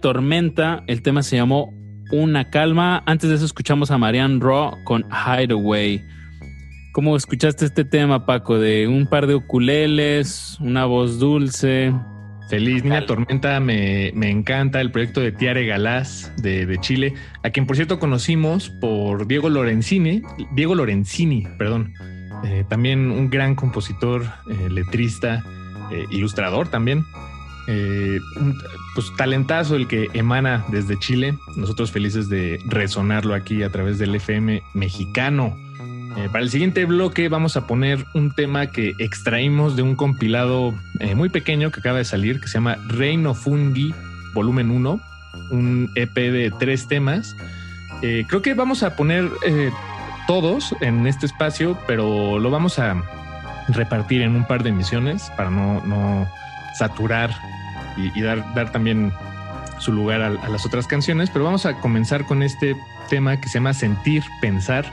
Tormenta, el tema se llamó Una Calma. Antes de eso escuchamos a Marianne Raw con Hideaway. ¿Cómo escuchaste este tema, Paco? De un par de ukuleles, una voz dulce. Feliz Niña Tormenta, me, me encanta el proyecto de Tiare Galás de, de Chile, a quien por cierto conocimos por Diego Lorenzini, Diego Lorenzini, perdón, eh, también un gran compositor, eh, letrista, eh, ilustrador también. Pues talentazo el que emana desde Chile. Nosotros felices de resonarlo aquí a través del FM mexicano. Eh, para el siguiente bloque vamos a poner un tema que extraímos de un compilado eh, muy pequeño que acaba de salir, que se llama Reino Fungi, volumen 1, un EP de tres temas. Eh, creo que vamos a poner todos en este espacio, pero lo vamos a repartir en un par de emisiones para no, no saturar y, dar, también su lugar a, las otras canciones. Pero vamos a comenzar con este tema que se llama Sentir, Pensar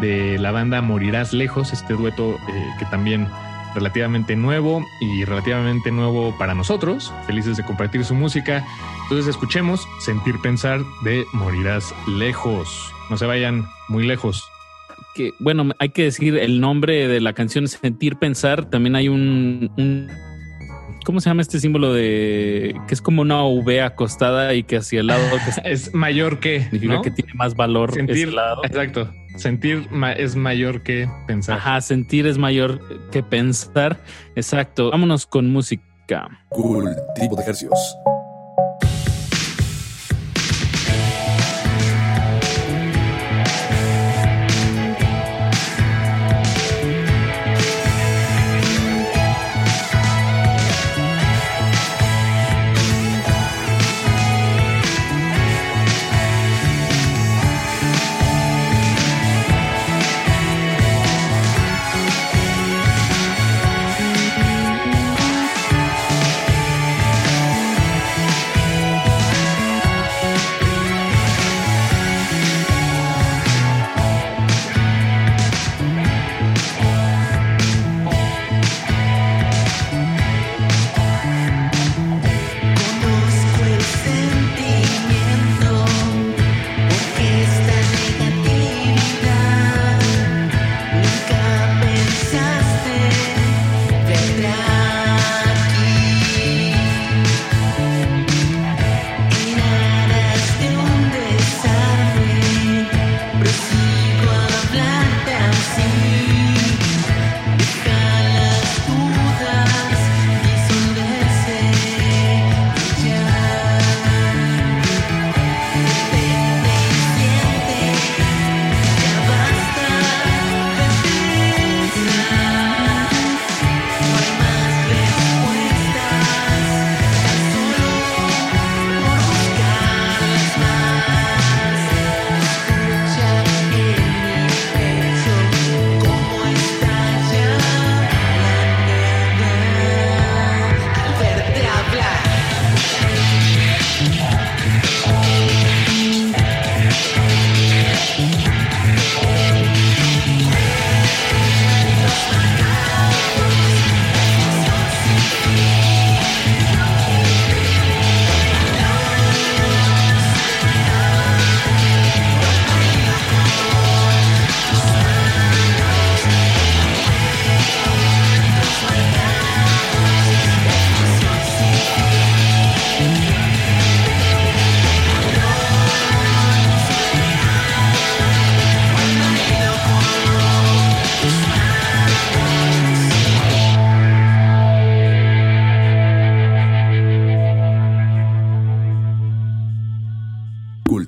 de la banda Morirás Lejos, este dueto eh, que también relativamente nuevo y relativamente nuevo para nosotros, felices de compartir su música. Entonces escuchemos Sentir Pensar de Morirás Lejos. No se vayan muy lejos. Que, bueno, hay que decir el nombre de la canción Sentir Pensar. También hay un- ¿Cómo se llama este símbolo de que es como una V acostada y que hacia el lado que [LAUGHS] es mayor que significa ¿no? que tiene más valor Sentir, ese lado. exacto. Sentir ma- es mayor que pensar. Ajá, sentir es mayor que pensar. Exacto. Vámonos con música. Cultivo de ejercicios.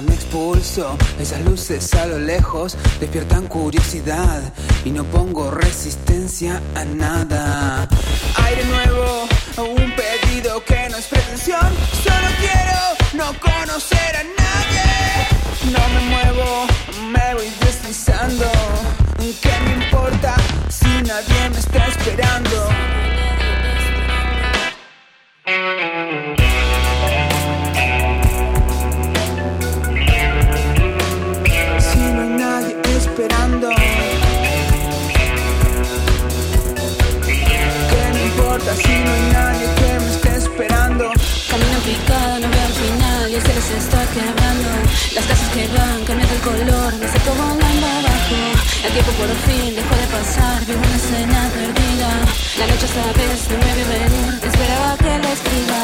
Me expulso. Esas luces a lo lejos despiertan curiosidad y no pongo resistencia a nada. Aire nuevo, un pedido que no es pretensión. Solo quiero no conocer por fin dejó de pasar, vivo una escena perdida. La noche vez no me vio venir, esperaba que lo escriba.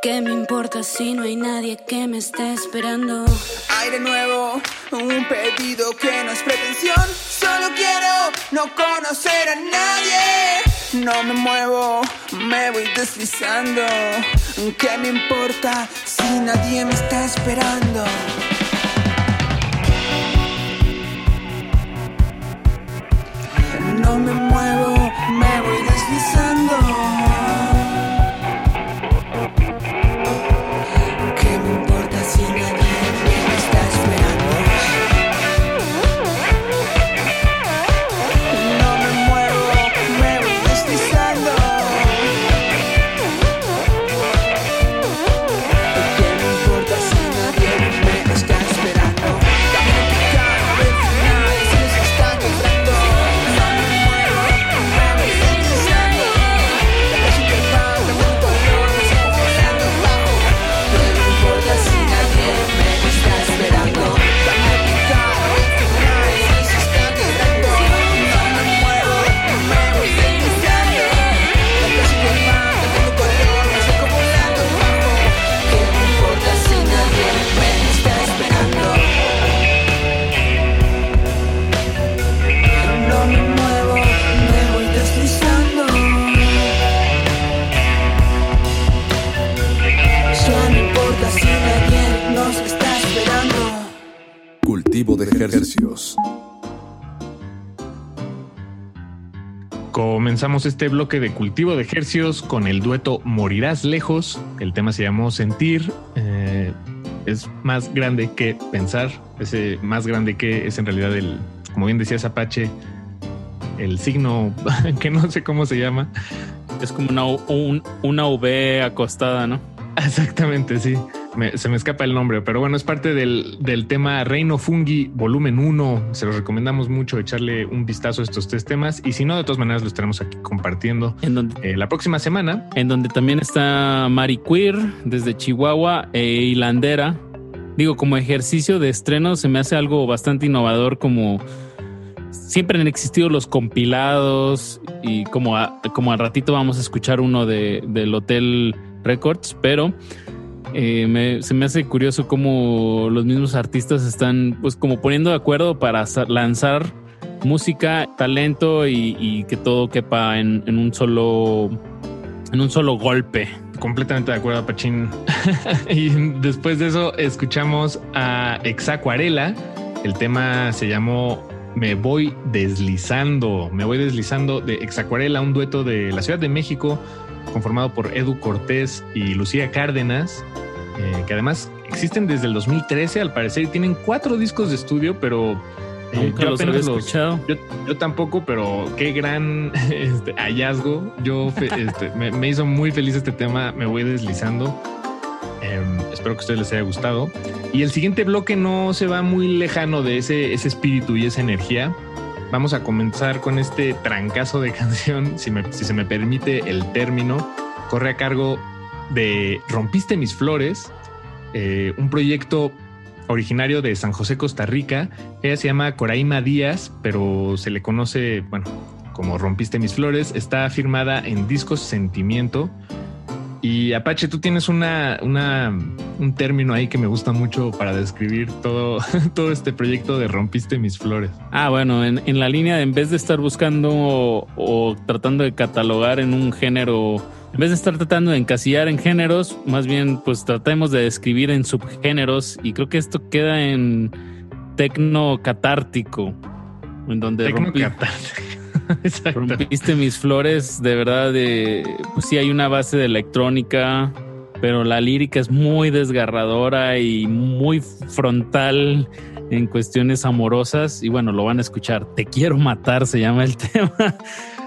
¿Qué me importa si no hay nadie que me esté esperando? Aire nuevo, un pedido que no es pretensión. Solo quiero no conocer a nadie. No me muevo, me voy deslizando. ¿Qué me importa si nadie me está esperando? No me muevo, me voy deslizando. Cultivo de ejercicios. Comenzamos este bloque de cultivo de ejercicios con el dueto Morirás lejos. El tema se llamó Sentir. Eh, es más grande que pensar. Ese más grande que es en realidad el, como bien decías Apache, el signo [LAUGHS] que no sé cómo se llama. Es como una, un- una V acostada, ¿no? [LAUGHS] Exactamente, sí. Me- se me escapa el nombre, pero bueno, es parte del, del tema Reino Fungi, volumen 1. Se los recomendamos mucho echarle un vistazo a estos tres temas. Y si no, de todas maneras, los estaremos aquí compartiendo eh, la próxima semana. En donde también está Mari Queer desde Chihuahua e Hilandera. Digo, como ejercicio de estreno se me hace algo bastante innovador como siempre han existido los compilados y como, a- como al ratito vamos a escuchar uno de, del Hotel Records, pero eh, me- se me hace curioso cómo los mismos artistas están pues como poniendo de acuerdo para lanzar música, talento y, y que todo quepa en, en un solo en un solo golpe. Completamente de acuerdo, Pachín. [LAUGHS] y después de eso escuchamos a Exacuarela. El tema se llamó Me voy deslizando. Me voy deslizando de Exacuarela, un dueto de la Ciudad de México conformado por Edu Cortés y Lucía Cárdenas, eh, que además existen desde el 2013 al parecer y tienen cuatro discos de estudio, pero eh, Nunca los había escuchado. yo, yo tampoco, pero qué gran [LAUGHS] este, hallazgo. Yo [LAUGHS] este, me, me hizo muy feliz este tema. Me voy deslizando. Em, espero que a ustedes les haya gustado. Y el siguiente bloque no se va muy lejano de ese, ese espíritu y esa energía. Vamos a comenzar con este trancazo de [LAUGHS] canción, si, se me permite el término, corre a cargo de Rompiste mis flores, eh, un proyecto originario de San José, Costa Rica. Ella se llama Coraima Díaz, pero se le conoce, bueno, como Rompiste mis flores. Está firmada en Discos Sentimiento. Y Apache, tú tienes una, una- un término ahí que me gusta mucho para describir todo, [LAUGHS] todo este proyecto de Rompiste mis flores. Ah, bueno, en, en la línea de en vez de estar buscando o, o tratando de catalogar en un género, en vez de estar tratando de encasillar en géneros, más bien pues tratemos de describir en subgéneros y creo que esto queda en tecno catártico, en donde Tecno [LAUGHS] rompiste mis flores, de verdad, de, pues sí hay una base de electrónica, pero la lírica es muy desgarradora y muy frontal en cuestiones amorosas y bueno, lo van a escuchar. Te quiero matar se llama el [LAUGHS] tema.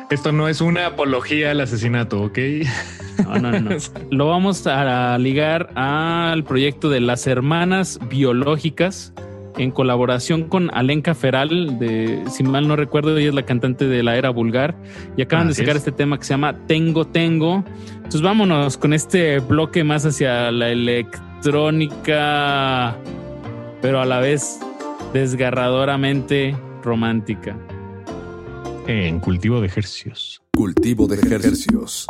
Esto no es una apología al asesinato, ¿ok? No, no, no. [LAUGHS] Lo vamos a ligar al proyecto de las hermanas biológicas en colaboración con Alenka Feral, de, si mal no recuerdo, ella es la cantante de la era vulgar, y acaban de sacar es. este tema que se llama Tengo Tengo. Entonces vámonos con este bloque más hacia la electrónica, pero a la vez desgarradoramente romántica. En cultivo de ejercicios. Cultivo de ejercicios.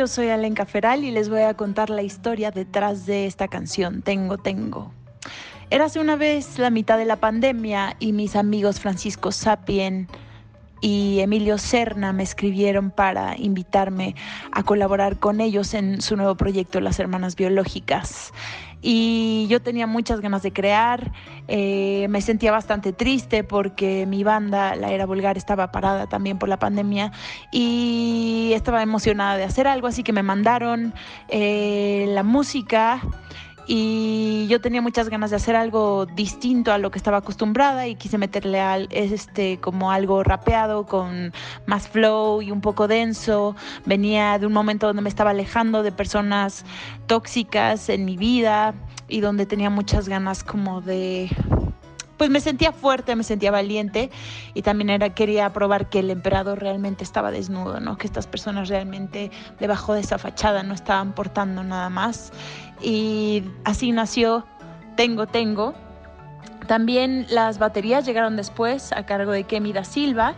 Yo soy Alenka Feral y les voy a contar la historia detrás de esta canción, Tengo Tengo. Érase una vez la mitad de la pandemia y mis amigos Francisco Sapien y Emilio Serna me escribieron para invitarme a colaborar con ellos en su nuevo proyecto Las Hermanas Biológicas. Y yo tenía muchas ganas de crear, eh, me sentía bastante triste porque mi banda, La Era Vulgar, estaba parada también por la pandemia y estaba emocionada de hacer algo, así que me mandaron eh, la música y yo tenía muchas ganas de hacer algo distinto a lo que estaba acostumbrada y quise meterle al, este como algo rapeado con más flow y un poco denso. Venía de un momento donde me estaba alejando de personas tóxicas en mi vida y donde tenía muchas ganas como de pues me sentía fuerte, me sentía valiente y también era quería probar que el emperador realmente estaba desnudo, ¿no? Que estas personas realmente debajo de esa fachada no estaban portando nada más y así nació Tengo Tengo. También las baterías llegaron después a cargo de Kemi da Silva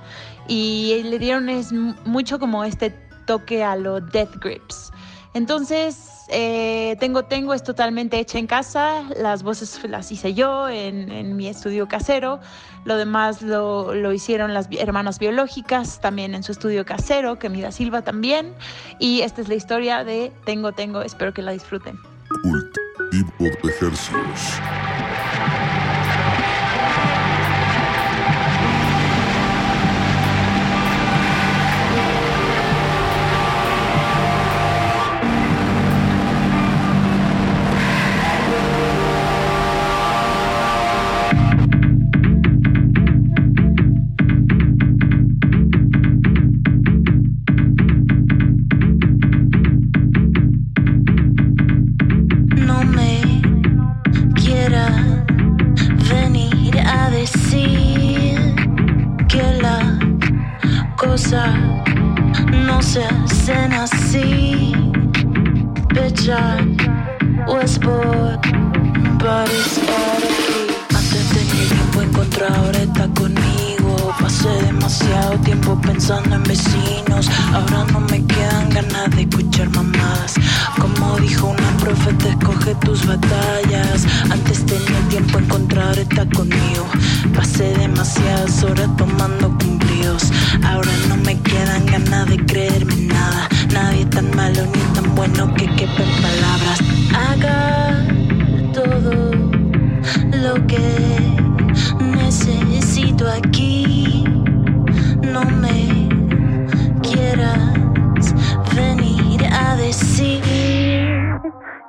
y le dieron es mucho como este toque a lo Death Grips. Entonces, eh, Tengo Tengo es totalmente hecha en casa, las voces las hice yo en, mi estudio casero, lo demás lo, lo, hicieron las hermanas biológicas también en su estudio casero, Kemi da Silva también, y esta es la historia de Tengo Tengo, espero que la disfruten. I was born para estar aquí. Antes tenía tiempo encontrado, ahora está conmigo. Pasé demasiado tiempo pensando en vecinos. Ahora no me quedan ganas de escuchar mamadas. Como dijo una profeta, escoge tus batallas. Antes tenía tiempo encontrar, está conmigo. Pasé demasiadas horas tomando cumplidos. Ahora no me quedan ganas de creerme nada. Nadie tan malo ni tan bueno que quepa en palabras. Haga todo lo que necesito aquí. No me quieras venir a decir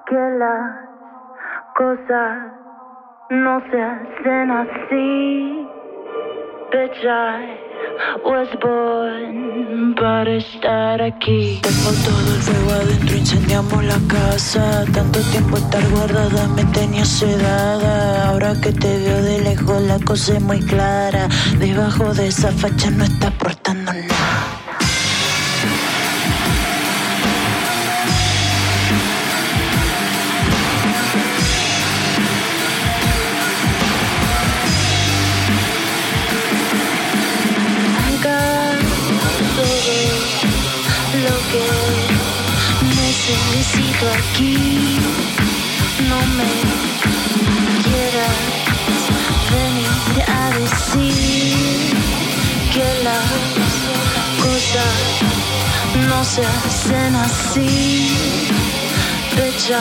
que las cosas no se hacen así. Bitch, I was born para estar aquí. Tengo todo el fuego adentro, incendiamos la casa. Tanto tiempo estar guardada me tenía sedada. Ahora que te veo de lejos, la cosa es muy clara. Debajo de esa facha no está portando nada. Necesito aquí. No me quieras venir a decir que las cosas no se hacen así. Bitch, I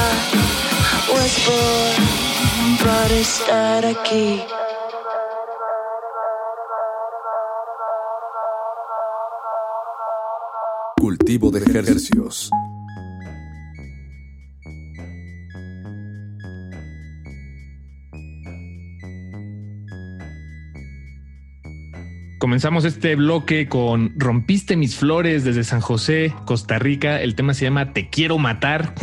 was born para estar aquí. Cultivo de ejercicios. Comenzamos este bloque con Rompiste mis flores desde San José, Costa Rica. El tema se llama Te quiero matar.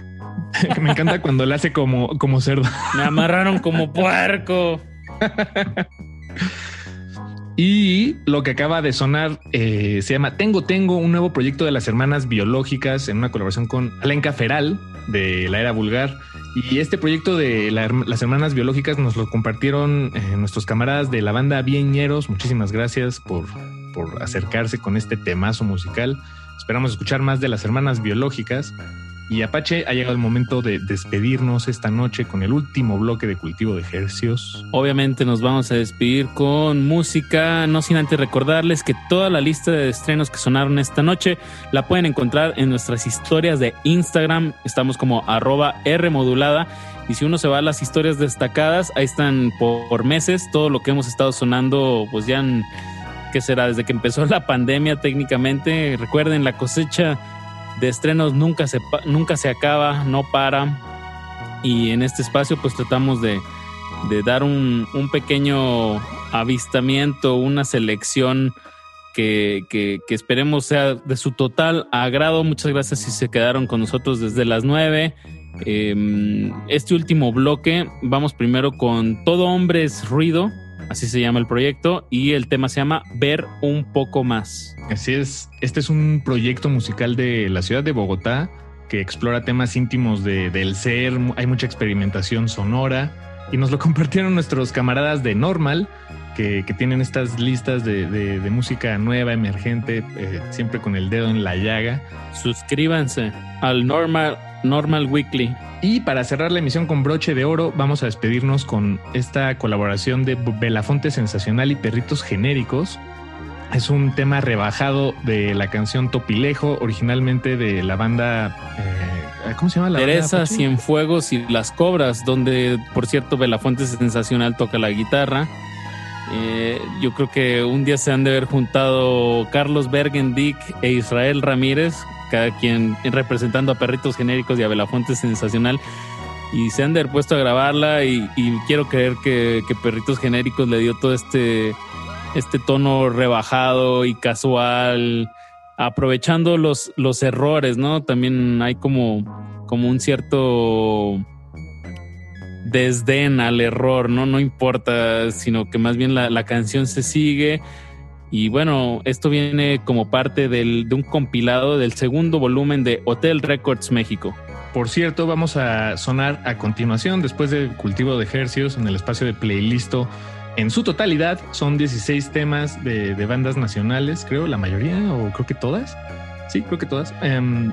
[LAUGHS] Me encanta cuando le hace como, como cerdo. Me amarraron como puerco. [LAUGHS] Y lo que acaba de sonar eh, se llama Tengo Tengo, un nuevo proyecto de las hermanas biológicas en una colaboración con Alenka Feral de la era vulgar. Y este proyecto de las hermanas biológicas nos lo compartieron eh, nuestros camaradas de la banda Bieñeros. Muchísimas gracias por, por acercarse con este temazo musical. Esperamos escuchar más de las hermanas biológicas. Y Apache, ha llegado el momento de despedirnos esta noche con el último bloque de cultivo de ejercicios. Obviamente nos vamos a despedir con música, no sin antes recordarles que toda la lista de estrenos que sonaron esta noche la pueden encontrar en nuestras historias de Instagram. Estamos como arroba Rmodulada. Y si uno se va a las historias destacadas, ahí están por, meses todo lo que hemos estado sonando, pues ya ¿qué será? Desde que empezó la pandemia técnicamente. Recuerden, la cosecha de estrenos nunca se, nunca se acaba, no para. Y en este espacio pues tratamos de, de dar un, un pequeño avistamiento, una selección que, que- esperemos sea de su total agrado. Muchas gracias si se quedaron con nosotros desde las 9. Eh, este último bloque, vamos primero con Todo Hombre es Ruido, así se llama el proyecto, y el tema se llama Ver un poco más. Así es, este es un proyecto musical de la ciudad de Bogotá que explora temas íntimos de- del ser, hay mucha experimentación sonora y nos lo [LAUGHS] compartieron nuestros camaradas de Normal que, que tienen estas listas de, de- de música nueva, emergente, eh, siempre con el dedo en la llaga. Suscríbanse al Normal, Normal Weekly. Y para cerrar la emisión con broche de oro, vamos a despedirnos con esta colaboración de Belafonte Sensacional y Perritos Genéricos. Es un tema rebajado de la canción Topilejo, originalmente de la banda. eh, ¿Cómo se llama la banda? Teresa, Pachi? Cienfuegos y Las Cobras, donde por cierto Belafonte Sensacional toca la guitarra. Eh, yo creo que un día se han de haber juntado Carlos Bergendick e Israel Ramírez, cada quien representando a Perritos Genéricos y a Belafonte Sensacional. Y se han puesto a grabarla y, y quiero creer que, que Perritos Genéricos le dio todo este, este tono rebajado y casual, aprovechando los, los errores, ¿no? También hay como, como un cierto desdén al error, ¿no? No importa, sino que más bien la, la canción se sigue. Y bueno, esto viene como parte del- de un compilado del segundo volumen de Hotel Records México. Por cierto, vamos a sonar a continuación, después del cultivo de ejercicios en el espacio de playlisto. En su totalidad son 16 temas de, bandas nacionales, creo, la mayoría, o creo que todas. Sí, creo que todas. Em,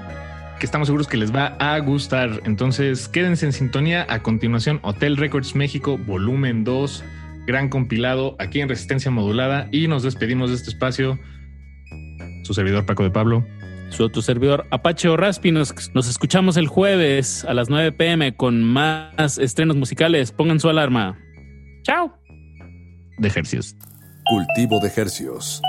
que estamos seguros que les va a gustar. Entonces, quédense en sintonía. A continuación, Hotel Records México, volumen 2, gran compilado aquí en Resistencia Modulada. Y nos despedimos de este espacio. Su servidor Paco de Pablo. Su otro servidor Apache o Raspi. Nos, nos escuchamos el jueves a las 9 pm con más estrenos musicales. Pongan su alarma. Chao. De ejercicios. Cultivo de ejercicios.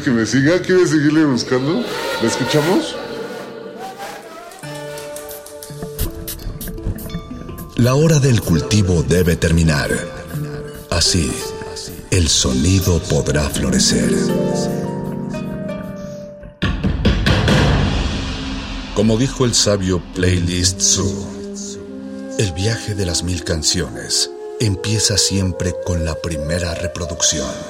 ¿Quieres que me siga? ¿Quieres seguirle buscando? ¿La escuchamos? La hora del cultivo debe terminar. Así, el sonido podrá florecer. Como dijo el sabio Playlist el viaje de las mil canciones empieza siempre con la primera reproducción.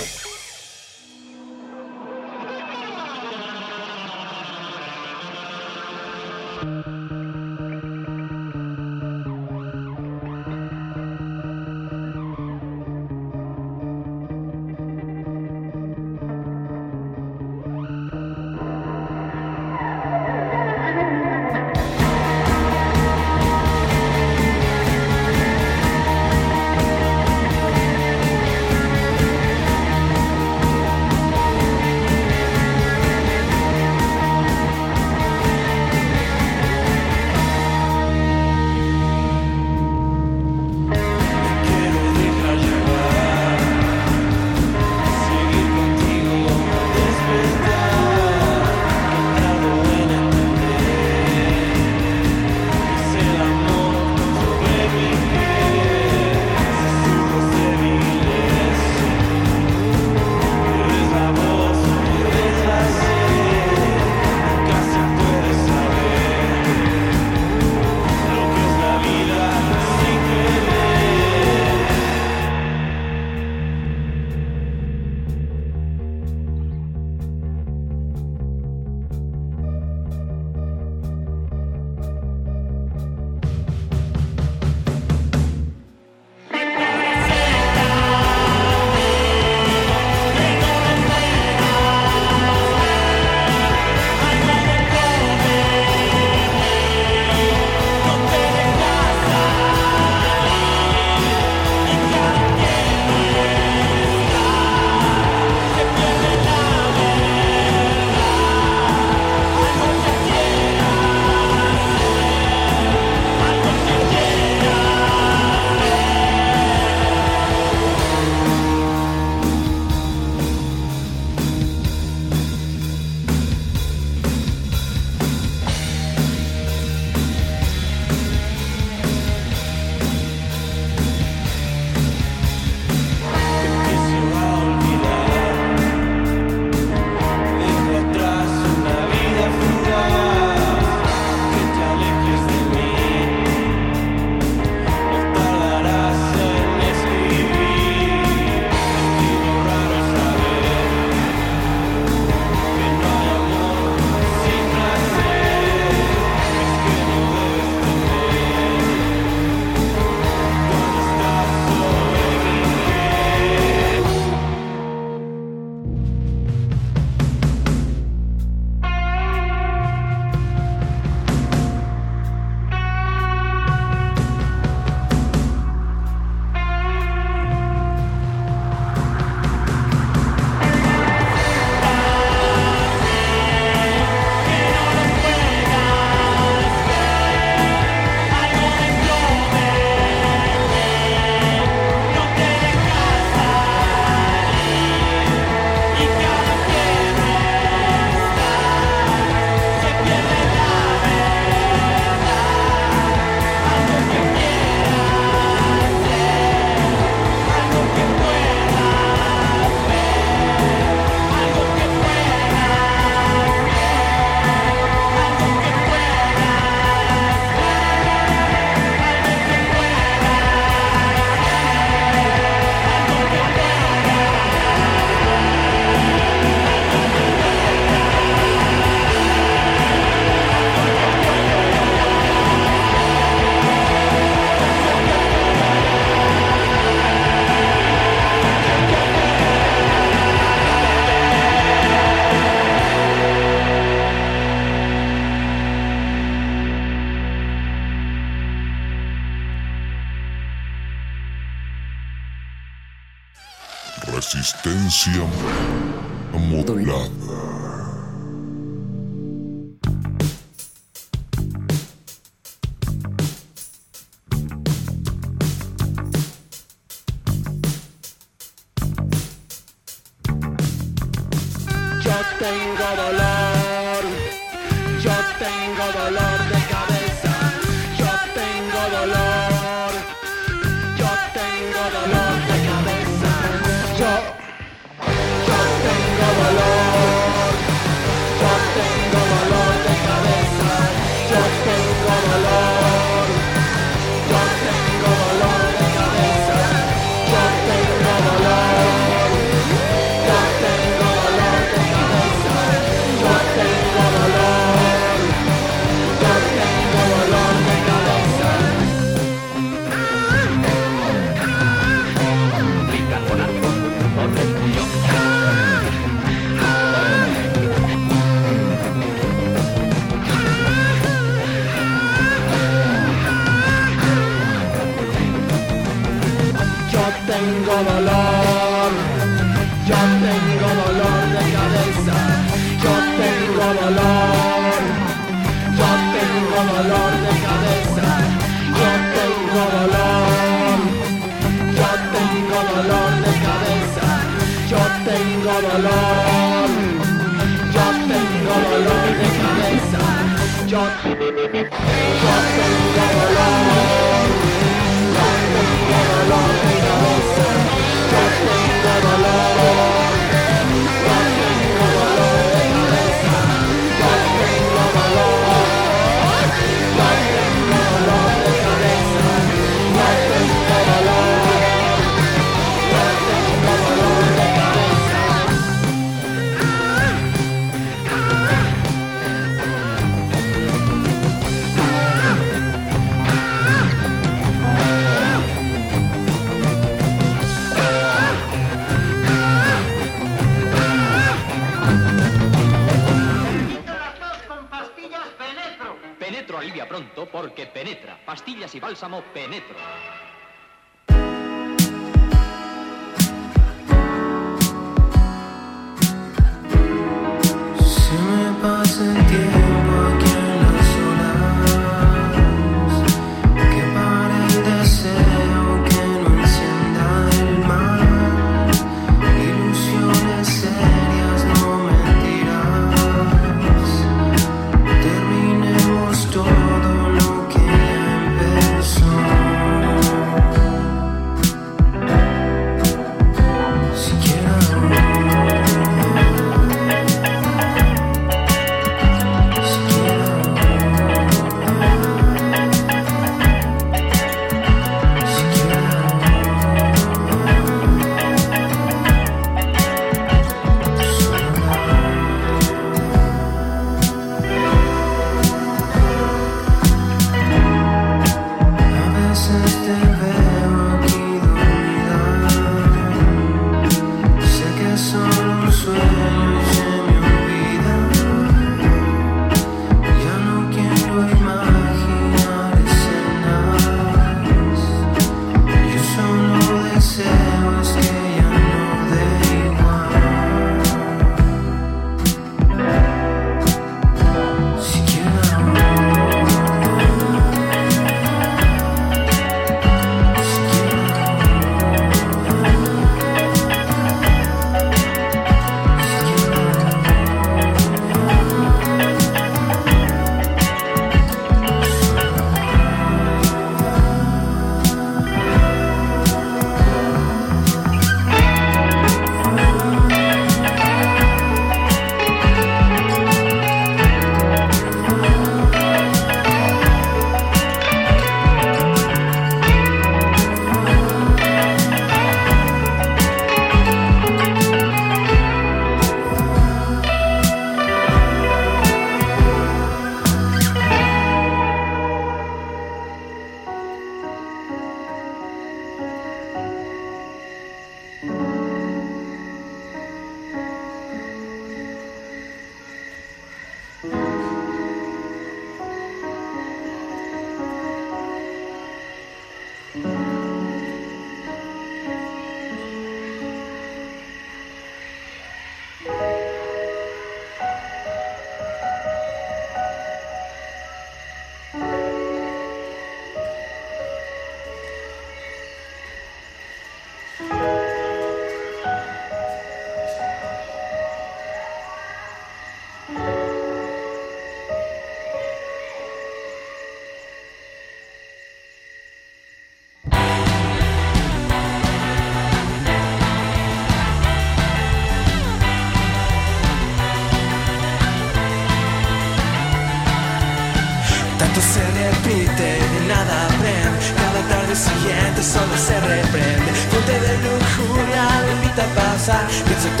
Invita a pasar.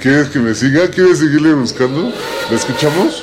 ¿Quieres que me siga? ¿Quieres seguirle buscando? ¿La escuchamos?